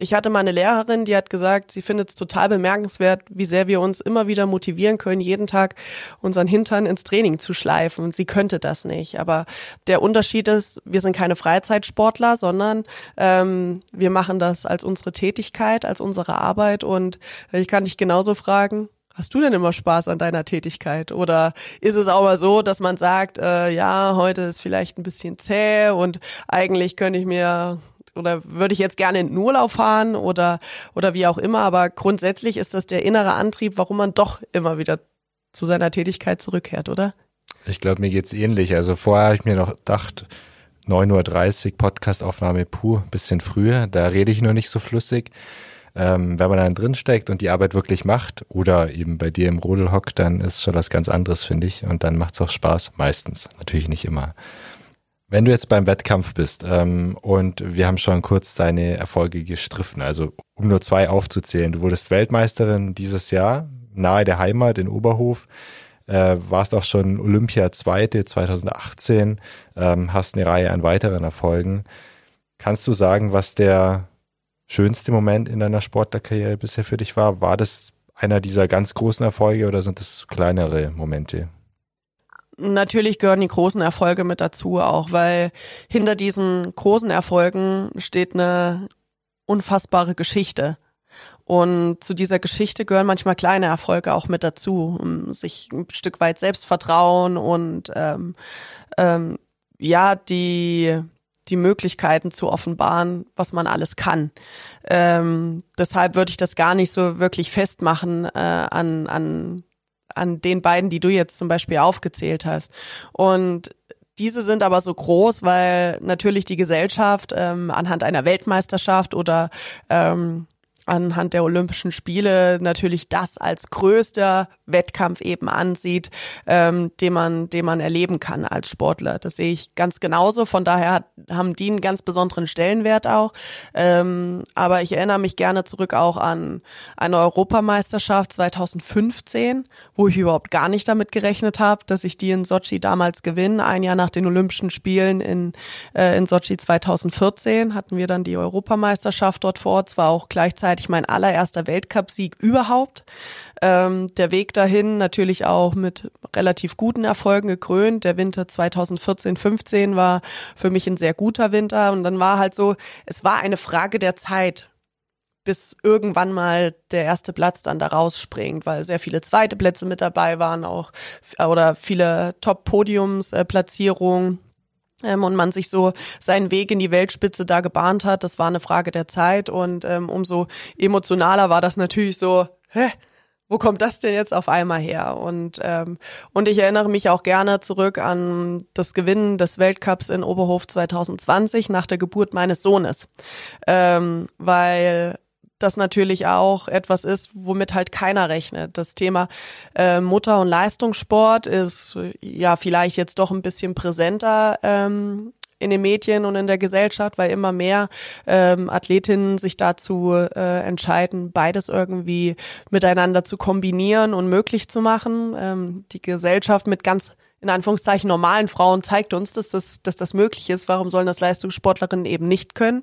ich hatte mal eine Lehrerin, die hat gesagt, sie findet es total bemerkenswert, wie sehr wir uns immer wieder motivieren können, jeden Tag unseren Hintern ins Training zu schleifen. Und sie könnte das nicht. Aber der Unterschied ist, wir sind keine Freizeitsportler, sondern ähm, wir machen das als unsere Tätigkeit, als unsere Arbeit. Und ich kann dich genauso fragen, Hast du denn immer Spaß an deiner Tätigkeit? Oder ist es auch mal so, dass man sagt, äh, ja, heute ist vielleicht ein bisschen zäh und eigentlich könnte ich mir oder würde ich jetzt gerne in den Urlaub fahren oder, oder wie auch immer. Aber grundsätzlich ist das der innere Antrieb, warum man doch immer wieder zu seiner Tätigkeit zurückkehrt, oder? Ich glaube, mir geht's ähnlich. Also vorher habe ich mir noch gedacht, 9.30 Uhr Podcastaufnahme pur, bisschen früher, da rede ich nur nicht so flüssig. Ähm, wenn man dann drin steckt und die Arbeit wirklich macht oder eben bei dir im Rodel hockt, dann ist schon was ganz anderes, finde ich. Und dann macht's auch Spaß, meistens. Natürlich nicht immer. Wenn du jetzt beim Wettkampf bist ähm, und wir haben schon kurz deine Erfolge gestriffen, also um nur zwei aufzuzählen, du wurdest Weltmeisterin dieses Jahr nahe der Heimat in Oberhof, äh, warst auch schon Olympia Zweite 2018, ähm, hast eine Reihe an weiteren Erfolgen. Kannst du sagen, was der schönste Moment in deiner Sportlerkarriere bisher für dich war? War das einer dieser ganz großen Erfolge oder sind es kleinere Momente? Natürlich gehören die großen Erfolge mit dazu, auch weil hinter diesen großen Erfolgen steht eine unfassbare Geschichte. Und zu dieser Geschichte gehören manchmal kleine Erfolge auch mit dazu, um sich ein Stück weit Selbstvertrauen und ähm, ähm, ja, die, die Möglichkeiten zu offenbaren, was man alles kann. Ähm, deshalb würde ich das gar nicht so wirklich festmachen äh, an, an an den beiden, die du jetzt zum Beispiel aufgezählt hast. Und diese sind aber so groß, weil natürlich die Gesellschaft ähm, anhand einer Weltmeisterschaft oder ähm, anhand der Olympischen Spiele natürlich das als größter Wettkampf eben ansieht, ähm, den man, den man erleben kann als Sportler. Das sehe ich ganz genauso. Von daher hat, haben die einen ganz besonderen Stellenwert auch. Ähm, aber ich erinnere mich gerne zurück auch an eine Europameisterschaft 2015, wo ich überhaupt gar nicht damit gerechnet habe, dass ich die in Sochi damals gewinne. Ein Jahr nach den Olympischen Spielen in, äh, in Sochi 2014 hatten wir dann die Europameisterschaft dort vor Ort. Auch gleichzeitig gleichzeitig mein allererster Weltcupsieg überhaupt. Ähm, der Weg dahin natürlich auch mit relativ guten Erfolgen gekrönt. Der Winter 2014-15 war für mich ein sehr guter Winter und dann war halt so, es war eine Frage der Zeit bis irgendwann mal der erste Platz dann da rausspringt, weil sehr viele zweite Plätze mit dabei waren auch oder viele Top-Podiums-Platzierungen ähm, und man sich so seinen Weg in die Weltspitze da gebahnt hat. Das war eine Frage der Zeit und ähm, umso emotionaler war das natürlich so, hä? Wo kommt das denn jetzt auf einmal her? Und ähm, und ich erinnere mich auch gerne zurück an das Gewinnen des Weltcups in Oberhof 2020 nach der Geburt meines Sohnes, ähm, weil das natürlich auch etwas ist, womit halt keiner rechnet. Das Thema äh, Mutter- und Leistungssport ist ja vielleicht jetzt doch ein bisschen präsenter ähm, in den Medien und in der Gesellschaft, weil immer mehr ähm, Athletinnen sich dazu äh, entscheiden, beides irgendwie miteinander zu kombinieren und möglich zu machen. Ähm, die Gesellschaft mit ganz in Anführungszeichen normalen Frauen zeigt uns, dass das, dass das möglich ist. Warum sollen das Leistungssportlerinnen eben nicht können?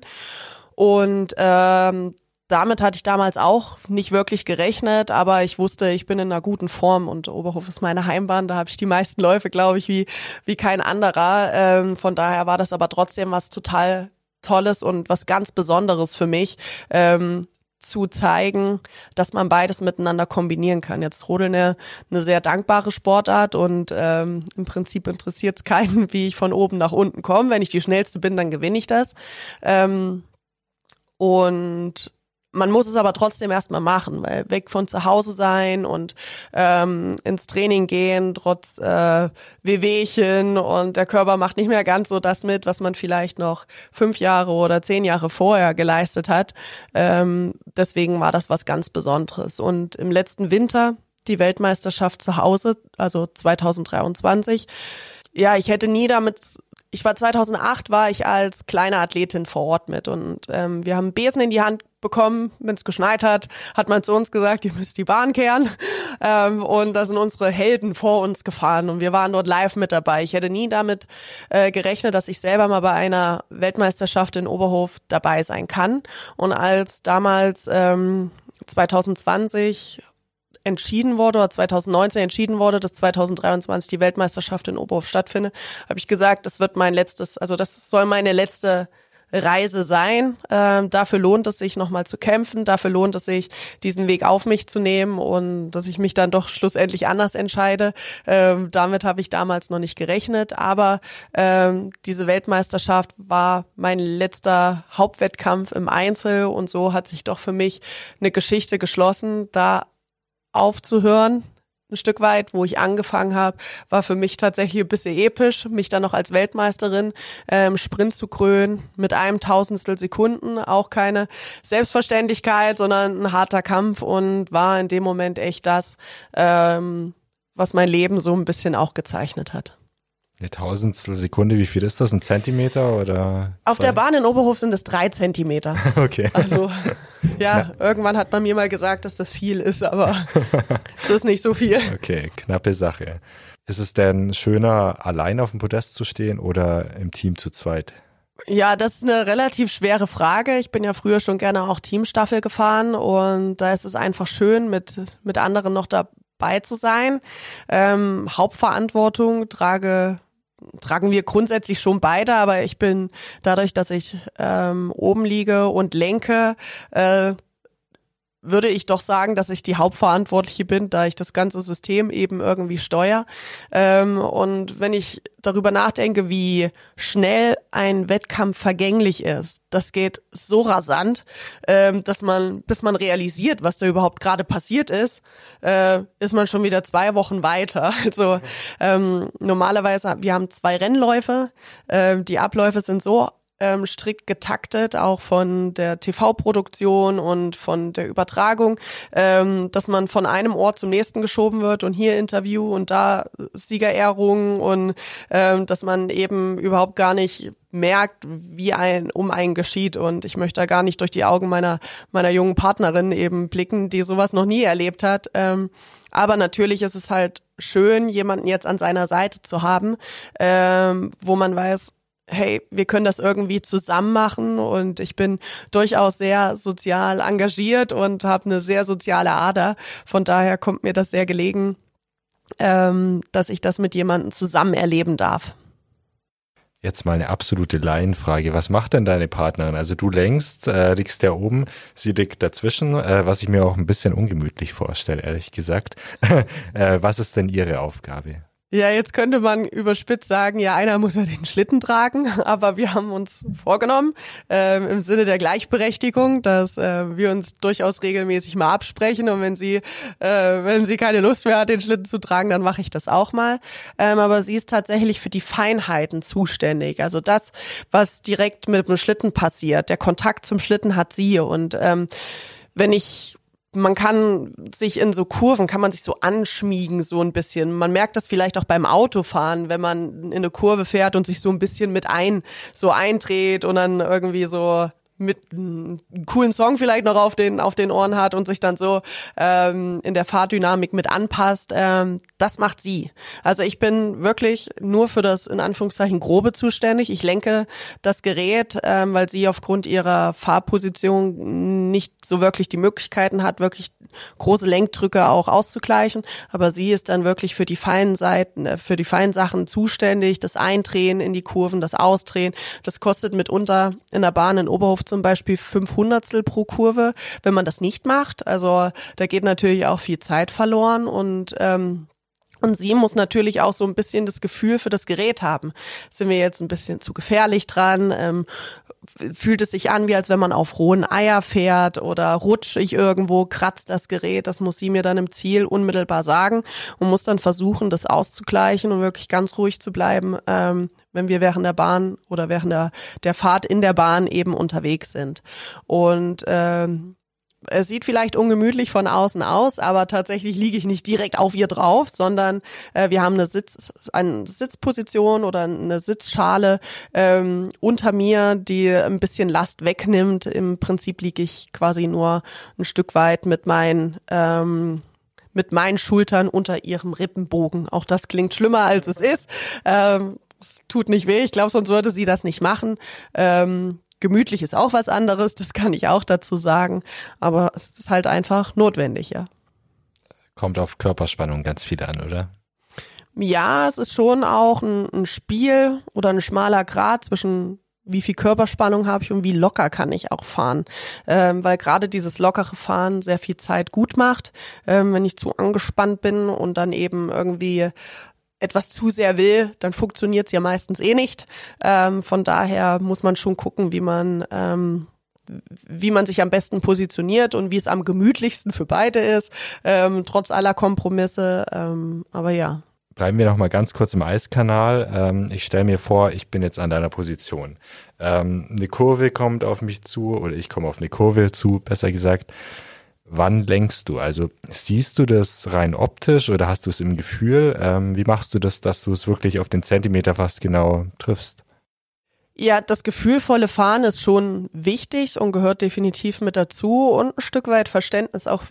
Und ähm, damit hatte ich damals auch nicht wirklich gerechnet, aber ich wusste, ich bin in einer guten Form und Oberhof ist meine Heimbahn, da habe ich die meisten Läufe, glaube ich, wie, wie kein anderer. Ähm, von daher war das aber trotzdem was total Tolles und was ganz Besonderes für mich, ähm, zu zeigen, dass man beides miteinander kombinieren kann. Jetzt Rodeln eine, eine sehr dankbare Sportart und ähm, im Prinzip interessiert es keinen, wie ich von oben nach unten komme. Wenn ich die schnellste bin, dann gewinne ich das. Ähm, und man muss es aber trotzdem erstmal machen, weil weg von zu Hause sein und ähm, ins Training gehen, trotz äh, Wehwehchen und der Körper macht nicht mehr ganz so das mit, was man vielleicht noch fünf Jahre oder zehn Jahre vorher geleistet hat. Ähm, deswegen war das was ganz Besonderes. Und im letzten Winter die Weltmeisterschaft zu Hause, also 2023. Ja, ich hätte nie damit ich war 2008 war ich als kleine Athletin vor Ort mit und ähm, wir haben Besen in die Hand bekommen, wenn es geschneit hat, hat man zu uns gesagt, ihr müsst die Bahn kehren. Ähm, und da sind unsere Helden vor uns gefahren und wir waren dort live mit dabei. Ich hätte nie damit äh, gerechnet, dass ich selber mal bei einer Weltmeisterschaft in Oberhof dabei sein kann. Und als damals ähm, 2020 entschieden wurde oder 2019 entschieden wurde, dass 2023 die Weltmeisterschaft in Oberhof stattfindet, habe ich gesagt, das wird mein letztes, also das soll meine letzte Reise sein. Ähm, dafür lohnt es sich nochmal zu kämpfen, dafür lohnt es sich, diesen Weg auf mich zu nehmen und dass ich mich dann doch schlussendlich anders entscheide. Ähm, damit habe ich damals noch nicht gerechnet, aber ähm, diese Weltmeisterschaft war mein letzter Hauptwettkampf im Einzel und so hat sich doch für mich eine Geschichte geschlossen, da aufzuhören, ein Stück weit, wo ich angefangen habe, war für mich tatsächlich ein bisschen episch, mich dann noch als Weltmeisterin ähm, Sprint zu krönen mit einem Tausendstel Sekunden, auch keine Selbstverständlichkeit, sondern ein harter Kampf und war in dem Moment echt das, ähm, was mein Leben so ein bisschen auch gezeichnet hat. Eine Tausendstel Sekunde, wie viel ist das? Ein Zentimeter oder? Zwei? Auf der Bahn in Oberhof sind es drei Zentimeter. okay. Also, ja, Na. irgendwann hat man mir mal gesagt, dass das viel ist, aber das ist nicht so viel. Okay, knappe Sache. Ist es denn schöner, allein auf dem Podest zu stehen oder im Team zu zweit? Ja, das ist eine relativ schwere Frage. Ich bin ja früher schon gerne auch Teamstaffel gefahren und da ist es einfach schön, mit, mit anderen noch dabei zu sein. Ähm, Hauptverantwortung trage tragen wir grundsätzlich schon beide, aber ich bin dadurch, dass ich ähm, oben liege und lenke, äh, würde ich doch sagen, dass ich die Hauptverantwortliche bin, da ich das ganze System eben irgendwie steuere. Ähm, und wenn ich darüber nachdenke, wie schnell ein Wettkampf vergänglich ist, das geht so rasant, ähm, dass man, bis man realisiert, was da überhaupt gerade passiert ist, äh, ist man schon wieder zwei Wochen weiter. Also ähm, normalerweise, wir haben zwei Rennläufe. Ähm, die Abläufe sind so ähm, strikt getaktet, auch von der TV-Produktion und von der Übertragung, ähm, dass man von einem Ort zum nächsten geschoben wird und hier Interview und da Siegerehrung und ähm, dass man eben überhaupt gar nicht merkt, wie ein um einen geschieht und ich möchte da gar nicht durch die Augen meiner meiner jungen Partnerin eben blicken, die sowas noch nie erlebt hat. Ähm, aber natürlich ist es halt schön, jemanden jetzt an seiner Seite zu haben, ähm, wo man weiß, hey, wir können das irgendwie zusammen machen und ich bin durchaus sehr sozial engagiert und habe eine sehr soziale Ader. Von daher kommt mir das sehr gelegen, ähm, dass ich das mit jemandem zusammen erleben darf. Jetzt mal eine absolute Laienfrage. Was macht denn deine Partnerin? Also du längst, äh, liegst ja oben, sie liegt dazwischen, äh, was ich mir auch ein bisschen ungemütlich vorstelle, ehrlich gesagt. äh, was ist denn ihre Aufgabe? Ja, jetzt könnte man überspitzt sagen, ja, einer muss ja den Schlitten tragen, aber wir haben uns vorgenommen, äh, im Sinne der Gleichberechtigung, dass äh, wir uns durchaus regelmäßig mal absprechen und wenn sie, äh, wenn sie keine Lust mehr hat, den Schlitten zu tragen, dann mache ich das auch mal. Ähm, aber sie ist tatsächlich für die Feinheiten zuständig. Also das, was direkt mit dem Schlitten passiert, der Kontakt zum Schlitten hat sie und ähm, wenn ich man kann sich in so Kurven, kann man sich so anschmiegen, so ein bisschen. Man merkt das vielleicht auch beim Autofahren, wenn man in eine Kurve fährt und sich so ein bisschen mit ein, so eindreht und dann irgendwie so mit einem coolen Song vielleicht noch auf den auf den Ohren hat und sich dann so ähm, in der Fahrdynamik mit anpasst, ähm, das macht sie. Also ich bin wirklich nur für das in Anführungszeichen grobe zuständig. Ich lenke das Gerät, ähm, weil sie aufgrund ihrer Fahrposition nicht so wirklich die Möglichkeiten hat, wirklich große Lenkdrücke auch auszugleichen. Aber sie ist dann wirklich für die feinen Seiten, äh, für die feinen Sachen zuständig. Das Eindrehen in die Kurven, das Ausdrehen, das kostet mitunter in der Bahn in Oberhof zum Beispiel fünf Hundertstel pro Kurve, wenn man das nicht macht. Also da geht natürlich auch viel Zeit verloren und ähm, und sie muss natürlich auch so ein bisschen das Gefühl für das Gerät haben. Sind wir jetzt ein bisschen zu gefährlich dran? Ähm, fühlt es sich an, wie als wenn man auf rohen Eier fährt oder rutsche ich irgendwo, kratzt das Gerät. Das muss sie mir dann im Ziel unmittelbar sagen und muss dann versuchen, das auszugleichen und wirklich ganz ruhig zu bleiben, ähm, wenn wir während der Bahn oder während der, der Fahrt in der Bahn eben unterwegs sind. Und ähm, es sieht vielleicht ungemütlich von außen aus, aber tatsächlich liege ich nicht direkt auf ihr drauf, sondern äh, wir haben eine, Sitz, eine Sitzposition oder eine Sitzschale ähm, unter mir, die ein bisschen Last wegnimmt. Im Prinzip liege ich quasi nur ein Stück weit mit meinen ähm, mit meinen Schultern unter ihrem Rippenbogen. Auch das klingt schlimmer, als es ist. Ähm, es tut nicht weh. Ich glaube, sonst würde sie das nicht machen. Ähm, Gemütlich ist auch was anderes, das kann ich auch dazu sagen, aber es ist halt einfach notwendig, ja. Kommt auf Körperspannung ganz viel an, oder? Ja, es ist schon auch ein, ein Spiel oder ein schmaler Grad zwischen wie viel Körperspannung habe ich und wie locker kann ich auch fahren. Ähm, weil gerade dieses lockere Fahren sehr viel Zeit gut macht, ähm, wenn ich zu angespannt bin und dann eben irgendwie etwas zu sehr will, dann funktioniert es ja meistens eh nicht. Ähm, von daher muss man schon gucken, wie man ähm, wie man sich am besten positioniert und wie es am gemütlichsten für beide ist, ähm, trotz aller Kompromisse. Ähm, aber ja. Bleiben wir noch mal ganz kurz im Eiskanal. Ähm, ich stelle mir vor, ich bin jetzt an deiner Position. Ähm, eine Kurve kommt auf mich zu oder ich komme auf eine Kurve zu, besser gesagt. Wann lenkst du? Also siehst du das rein optisch oder hast du es im Gefühl? Ähm, wie machst du das, dass du es wirklich auf den Zentimeter fast genau triffst? Ja, das gefühlvolle Fahren ist schon wichtig und gehört definitiv mit dazu und ein Stück weit Verständnis auch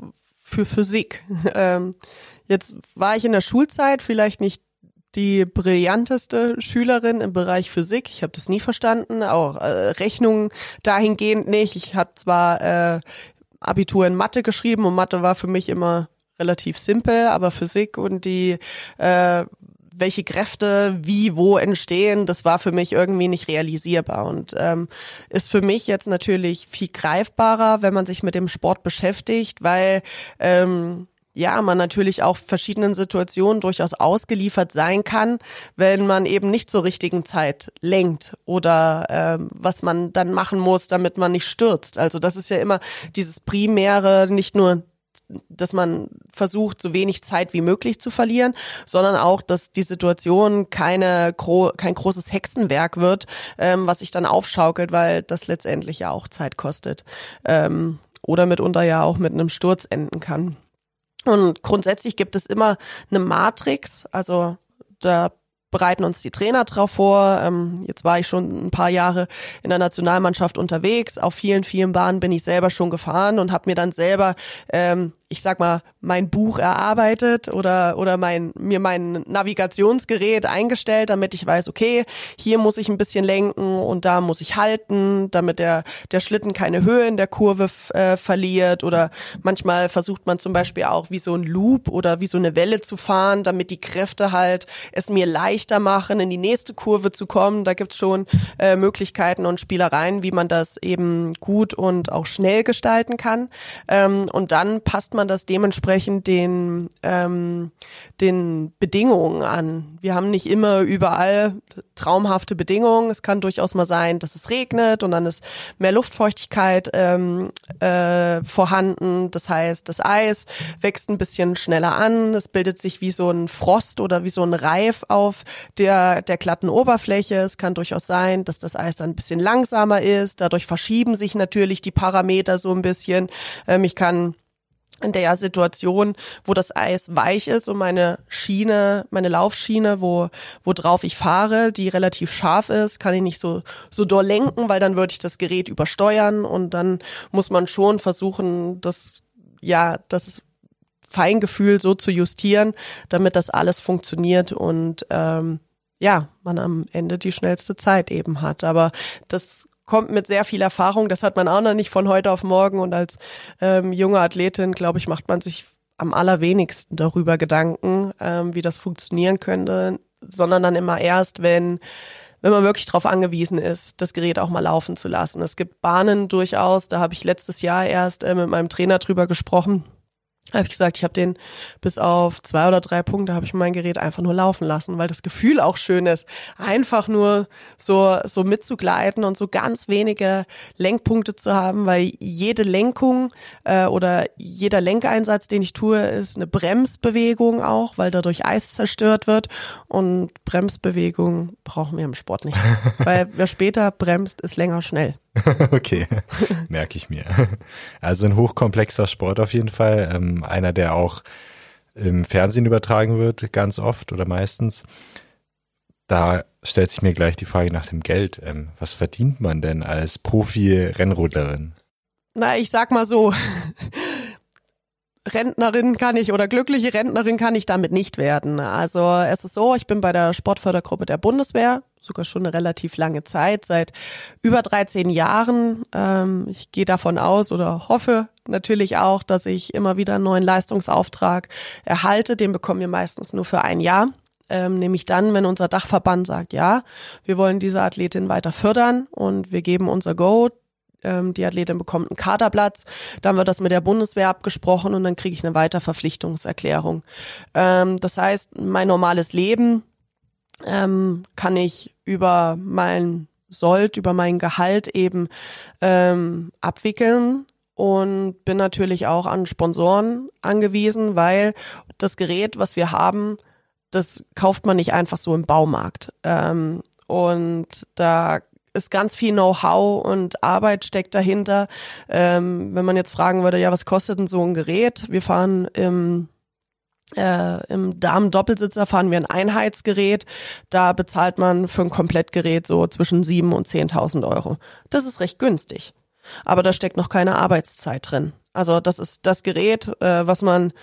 für Physik. Ähm, jetzt war ich in der Schulzeit vielleicht nicht die brillanteste Schülerin im Bereich Physik. Ich habe das nie verstanden, auch äh, Rechnungen dahingehend nicht. Ich habe zwar äh, Abitur in Mathe geschrieben und Mathe war für mich immer relativ simpel, aber Physik und die äh, welche Kräfte wie wo entstehen, das war für mich irgendwie nicht realisierbar und ähm, ist für mich jetzt natürlich viel greifbarer, wenn man sich mit dem Sport beschäftigt, weil ähm, ja, man natürlich auch verschiedenen Situationen durchaus ausgeliefert sein kann, wenn man eben nicht zur richtigen Zeit lenkt oder ähm, was man dann machen muss, damit man nicht stürzt. Also das ist ja immer dieses Primäre, nicht nur dass man versucht, so wenig Zeit wie möglich zu verlieren, sondern auch, dass die Situation keine gro kein großes Hexenwerk wird, ähm, was sich dann aufschaukelt, weil das letztendlich ja auch Zeit kostet ähm, oder mitunter ja auch mit einem Sturz enden kann. Und grundsätzlich gibt es immer eine Matrix, also da bereiten uns die Trainer drauf vor. Ähm, jetzt war ich schon ein paar Jahre in der Nationalmannschaft unterwegs. Auf vielen, vielen Bahnen bin ich selber schon gefahren und habe mir dann selber ähm, ich sag mal, mein Buch erarbeitet oder, oder mein, mir mein Navigationsgerät eingestellt, damit ich weiß, okay, hier muss ich ein bisschen lenken und da muss ich halten, damit der, der Schlitten keine Höhe in der Kurve äh, verliert oder manchmal versucht man zum Beispiel auch wie so ein Loop oder wie so eine Welle zu fahren, damit die Kräfte halt es mir leichter machen, in die nächste Kurve zu kommen. Da gibt's schon äh, Möglichkeiten und Spielereien, wie man das eben gut und auch schnell gestalten kann. Ähm, und dann passt man das dementsprechend den, ähm, den Bedingungen an. Wir haben nicht immer überall traumhafte Bedingungen. Es kann durchaus mal sein, dass es regnet und dann ist mehr Luftfeuchtigkeit ähm, äh, vorhanden. Das heißt, das Eis wächst ein bisschen schneller an. Es bildet sich wie so ein Frost oder wie so ein Reif auf der, der glatten Oberfläche. Es kann durchaus sein, dass das Eis dann ein bisschen langsamer ist. Dadurch verschieben sich natürlich die Parameter so ein bisschen. Ähm, ich kann in der Situation, wo das Eis weich ist und meine Schiene, meine Laufschiene, wo, wo drauf ich fahre, die relativ scharf ist, kann ich nicht so, so doll lenken, weil dann würde ich das Gerät übersteuern und dann muss man schon versuchen, das, ja, das Feingefühl so zu justieren, damit das alles funktioniert und, ähm, ja, man am Ende die schnellste Zeit eben hat. Aber das kommt mit sehr viel Erfahrung. Das hat man auch noch nicht von heute auf morgen. Und als ähm, junge Athletin, glaube ich, macht man sich am allerwenigsten darüber Gedanken, ähm, wie das funktionieren könnte, sondern dann immer erst, wenn wenn man wirklich darauf angewiesen ist, das Gerät auch mal laufen zu lassen. Es gibt Bahnen durchaus, da habe ich letztes Jahr erst äh, mit meinem Trainer drüber gesprochen habe ich gesagt, ich habe den bis auf zwei oder drei Punkte habe ich mein Gerät einfach nur laufen lassen, weil das Gefühl auch schön ist, einfach nur so so mitzugleiten und so ganz wenige Lenkpunkte zu haben, weil jede Lenkung äh, oder jeder Lenkeinsatz, den ich tue, ist eine Bremsbewegung auch, weil dadurch Eis zerstört wird. Und Bremsbewegung brauchen wir im Sport nicht, weil wer später bremst, ist länger schnell. okay, merke ich mir. Also ein hochkomplexer Sport auf jeden Fall. Ähm, einer, der auch im Fernsehen übertragen wird, ganz oft oder meistens. Da stellt sich mir gleich die Frage nach dem Geld. Ähm, was verdient man denn als Profi-Rennrodlerin? Na, ich sag mal so, Rentnerin kann ich oder glückliche Rentnerin kann ich damit nicht werden. Also es ist so, ich bin bei der Sportfördergruppe der Bundeswehr, sogar schon eine relativ lange Zeit, seit über 13 Jahren. Ähm, ich gehe davon aus oder hoffe natürlich auch, dass ich immer wieder einen neuen Leistungsauftrag erhalte. Den bekommen wir meistens nur für ein Jahr. Ähm, nämlich dann, wenn unser Dachverband sagt, ja, wir wollen diese Athletin weiter fördern und wir geben unser Go, ähm, die Athletin bekommt einen Kaderplatz, dann wird das mit der Bundeswehr abgesprochen und dann kriege ich eine Weiterverpflichtungserklärung. Ähm, das heißt, mein normales Leben ähm, kann ich über mein Sold, über mein Gehalt eben ähm, abwickeln und bin natürlich auch an Sponsoren angewiesen, weil das Gerät, was wir haben, das kauft man nicht einfach so im Baumarkt. Ähm, und da ist ganz viel Know-how und Arbeit steckt dahinter. Ähm, wenn man jetzt fragen würde, ja, was kostet denn so ein Gerät? Wir fahren im äh, Im Damen-Doppelsitzer fahren wir ein Einheitsgerät. Da bezahlt man für ein Komplettgerät so zwischen sieben und 10.000 Euro. Das ist recht günstig. Aber da steckt noch keine Arbeitszeit drin. Also das ist das Gerät, äh, was man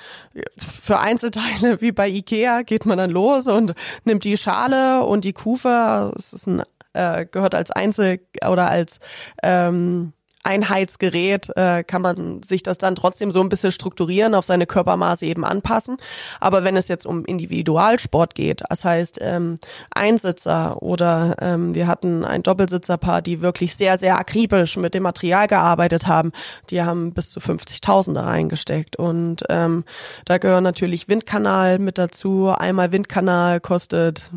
für Einzelteile wie bei Ikea geht man dann los und nimmt die Schale und die Kufe. Es ist ein äh, gehört als Einzel oder als ähm, Einheitsgerät äh, kann man sich das dann trotzdem so ein bisschen strukturieren, auf seine Körpermaße eben anpassen. Aber wenn es jetzt um Individualsport geht, das heißt ähm, Einsitzer oder ähm, wir hatten ein Doppelsitzerpaar, die wirklich sehr, sehr akribisch mit dem Material gearbeitet haben, die haben bis zu 50.000 da reingesteckt. Und ähm, da gehören natürlich Windkanal mit dazu. Einmal Windkanal kostet,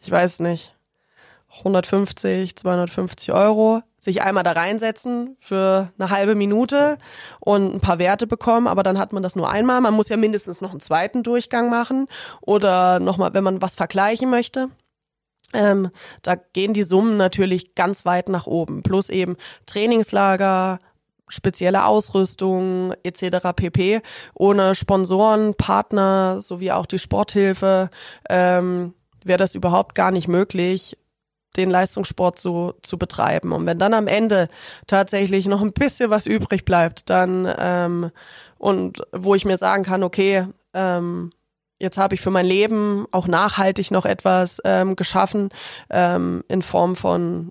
ich weiß nicht, 150, 250 Euro, sich einmal da reinsetzen für eine halbe Minute und ein paar Werte bekommen, aber dann hat man das nur einmal. Man muss ja mindestens noch einen zweiten Durchgang machen oder nochmal, wenn man was vergleichen möchte. Ähm, da gehen die Summen natürlich ganz weit nach oben. Plus eben Trainingslager, spezielle Ausrüstung etc. pp. Ohne Sponsoren, Partner sowie auch die Sporthilfe ähm, wäre das überhaupt gar nicht möglich, den Leistungssport so zu betreiben. Und wenn dann am Ende tatsächlich noch ein bisschen was übrig bleibt, dann ähm, und wo ich mir sagen kann, okay, ähm, jetzt habe ich für mein Leben auch nachhaltig noch etwas ähm, geschaffen ähm, in Form von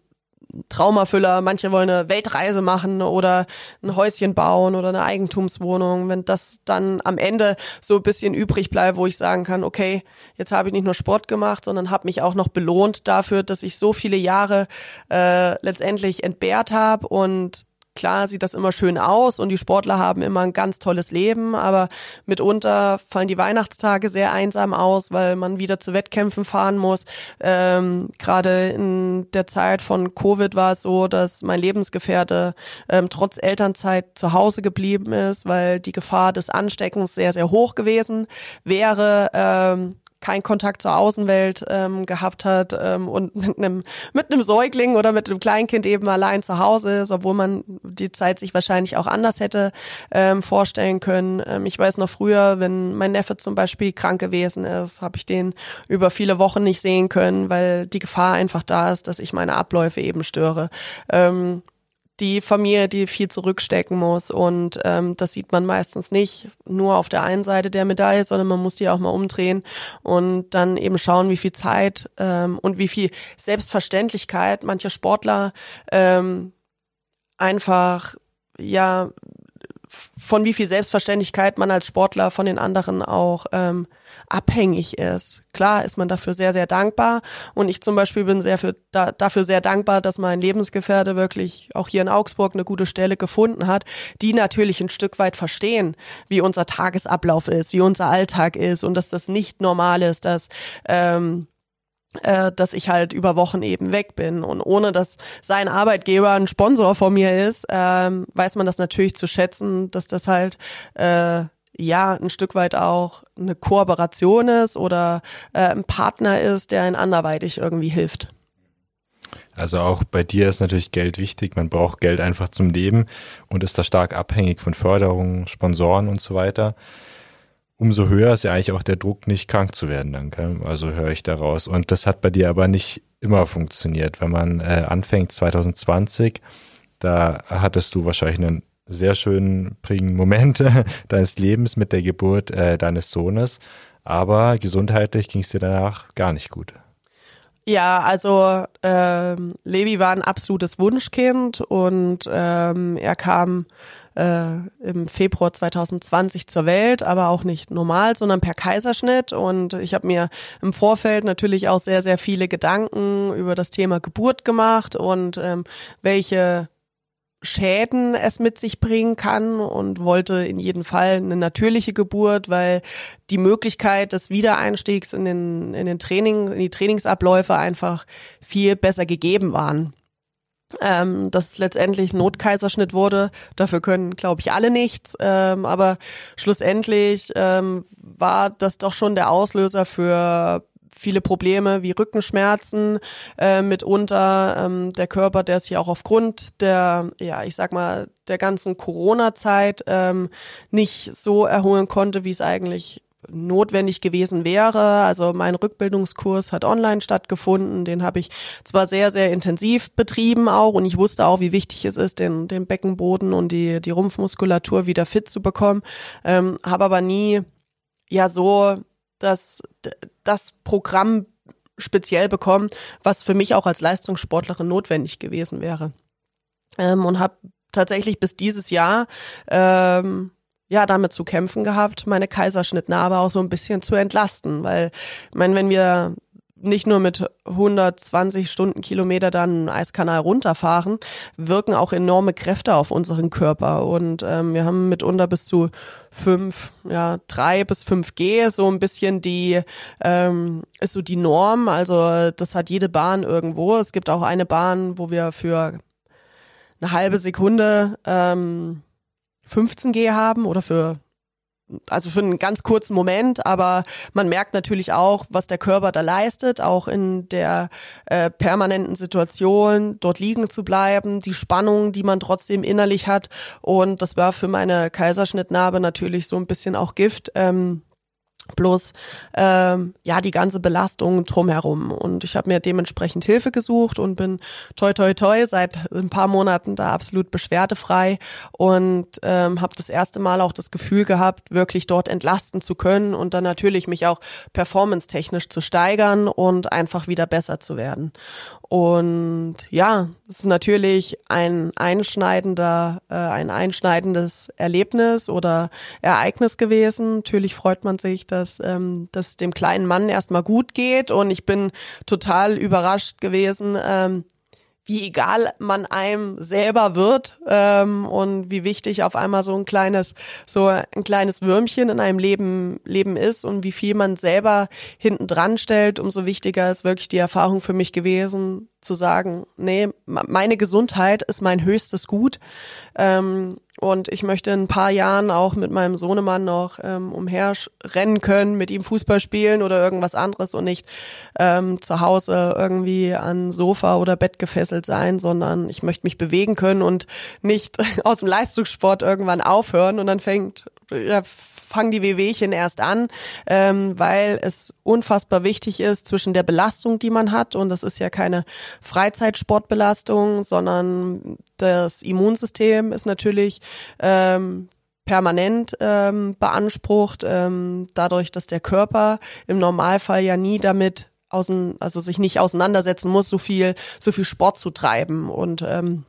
Traumafüller, manche wollen eine Weltreise machen oder ein Häuschen bauen oder eine Eigentumswohnung. Wenn das dann am Ende so ein bisschen übrig bleibt, wo ich sagen kann, okay, jetzt habe ich nicht nur Sport gemacht, sondern habe mich auch noch belohnt dafür, dass ich so viele Jahre äh, letztendlich entbehrt habe und Klar sieht das immer schön aus und die Sportler haben immer ein ganz tolles Leben, aber mitunter fallen die Weihnachtstage sehr einsam aus, weil man wieder zu Wettkämpfen fahren muss. Ähm, Gerade in der Zeit von Covid war es so, dass mein Lebensgefährte ähm, trotz Elternzeit zu Hause geblieben ist, weil die Gefahr des Ansteckens sehr, sehr hoch gewesen wäre. Ähm, keinen Kontakt zur Außenwelt ähm, gehabt hat ähm, und mit einem mit einem Säugling oder mit einem Kleinkind eben allein zu Hause ist, obwohl man die Zeit sich wahrscheinlich auch anders hätte ähm, vorstellen können. Ähm, ich weiß noch früher, wenn mein Neffe zum Beispiel krank gewesen ist, habe ich den über viele Wochen nicht sehen können, weil die Gefahr einfach da ist, dass ich meine Abläufe eben störe. Ähm, die Familie, die viel zurückstecken muss. Und ähm, das sieht man meistens nicht nur auf der einen Seite der Medaille, sondern man muss die auch mal umdrehen und dann eben schauen, wie viel Zeit ähm, und wie viel Selbstverständlichkeit manche Sportler ähm, einfach ja von wie viel Selbstverständlichkeit man als Sportler von den anderen auch ähm, abhängig ist. Klar ist man dafür sehr, sehr dankbar. Und ich zum Beispiel bin sehr für, da, dafür sehr dankbar, dass mein Lebensgefährte wirklich auch hier in Augsburg eine gute Stelle gefunden hat, die natürlich ein Stück weit verstehen, wie unser Tagesablauf ist, wie unser Alltag ist und dass das nicht normal ist, dass ähm, äh, dass ich halt über Wochen eben weg bin. Und ohne dass sein Arbeitgeber ein Sponsor von mir ist, ähm, weiß man das natürlich zu schätzen, dass das halt äh, ja ein Stück weit auch eine Kooperation ist oder äh, ein Partner ist, der einen anderweitig irgendwie hilft. Also auch bei dir ist natürlich Geld wichtig. Man braucht Geld einfach zum Leben und ist da stark abhängig von Förderungen, Sponsoren und so weiter umso höher ist ja eigentlich auch der Druck, nicht krank zu werden dann. Gell? Also höre ich daraus. Und das hat bei dir aber nicht immer funktioniert. Wenn man äh, anfängt 2020, da hattest du wahrscheinlich einen sehr schönen prägenden Moment deines Lebens mit der Geburt äh, deines Sohnes. Aber gesundheitlich ging es dir danach gar nicht gut. Ja, also ähm, Levi war ein absolutes Wunschkind und ähm, er kam äh, im Februar 2020 zur Welt, aber auch nicht normal, sondern per Kaiserschnitt. Und ich habe mir im Vorfeld natürlich auch sehr, sehr viele Gedanken über das Thema Geburt gemacht und ähm, welche Schäden es mit sich bringen kann und wollte in jedem Fall eine natürliche Geburt, weil die Möglichkeit des Wiedereinstiegs in den, in den Training, in die Trainingsabläufe einfach viel besser gegeben waren ähm, dass letztendlich Notkaiserschnitt wurde. Dafür können, glaube ich, alle nichts. Ähm, aber schlussendlich ähm, war das doch schon der Auslöser für viele Probleme wie Rückenschmerzen äh, mitunter. Ähm, der Körper, der sich auch aufgrund der, ja, ich sag mal, der ganzen Corona-Zeit ähm, nicht so erholen konnte, wie es eigentlich notwendig gewesen wäre. Also mein Rückbildungskurs hat online stattgefunden. Den habe ich zwar sehr, sehr intensiv betrieben auch und ich wusste auch, wie wichtig es ist, den, den Beckenboden und die, die Rumpfmuskulatur wieder fit zu bekommen, ähm, habe aber nie ja so das, das Programm speziell bekommen, was für mich auch als Leistungssportlerin notwendig gewesen wäre. Ähm, und habe tatsächlich bis dieses Jahr ähm, ja damit zu kämpfen gehabt, meine Kaiserschnittnarbe auch so ein bisschen zu entlasten, weil ich meine, wenn wir nicht nur mit 120 Stundenkilometer dann einen Eiskanal runterfahren, wirken auch enorme Kräfte auf unseren Körper. Und ähm, wir haben mitunter bis zu fünf, ja, drei bis fünf G, so ein bisschen die, ähm, ist so die Norm. Also das hat jede Bahn irgendwo. Es gibt auch eine Bahn, wo wir für eine halbe Sekunde ähm, 15G haben oder für also für einen ganz kurzen Moment, aber man merkt natürlich auch, was der Körper da leistet, auch in der äh, permanenten Situation, dort liegen zu bleiben, die Spannung, die man trotzdem innerlich hat. Und das war für meine Kaiserschnittnarbe natürlich so ein bisschen auch Gift. Ähm, bloß ähm, ja die ganze Belastung drumherum. Und ich habe mir dementsprechend Hilfe gesucht und bin toi toi toi seit ein paar Monaten da absolut beschwerdefrei. Und ähm, habe das erste Mal auch das Gefühl gehabt wirklich dort entlasten zu können und dann natürlich mich auch performance-technisch zu steigern und einfach wieder besser zu werden. Und ja, es ist natürlich ein einschneidender, äh, ein einschneidendes Erlebnis oder Ereignis gewesen. Natürlich freut man sich, dass ähm, dass dem kleinen Mann erstmal gut geht. Und ich bin total überrascht gewesen, ähm, wie egal man einem selber wird ähm, und wie wichtig auf einmal so ein kleines so ein kleines Würmchen in einem Leben Leben ist und wie viel man selber hinten dran stellt, umso wichtiger ist wirklich die Erfahrung für mich gewesen, zu sagen, nee, meine Gesundheit ist mein höchstes Gut. Ähm, und ich möchte in ein paar Jahren auch mit meinem Sohnemann noch ähm, umherrennen können, mit ihm Fußball spielen oder irgendwas anderes und nicht ähm, zu Hause irgendwie an Sofa oder Bett gefesselt sein, sondern ich möchte mich bewegen können und nicht aus dem Leistungssport irgendwann aufhören. Und dann fängt ja, fangen die Wehwehchen erst an, ähm, weil es unfassbar wichtig ist zwischen der Belastung, die man hat, und das ist ja keine Freizeitsportbelastung, sondern das Immunsystem ist natürlich ähm, permanent ähm, beansprucht, ähm, dadurch, dass der Körper im Normalfall ja nie damit außen, also sich nicht auseinandersetzen muss, so viel, so viel Sport zu treiben. Und ähm,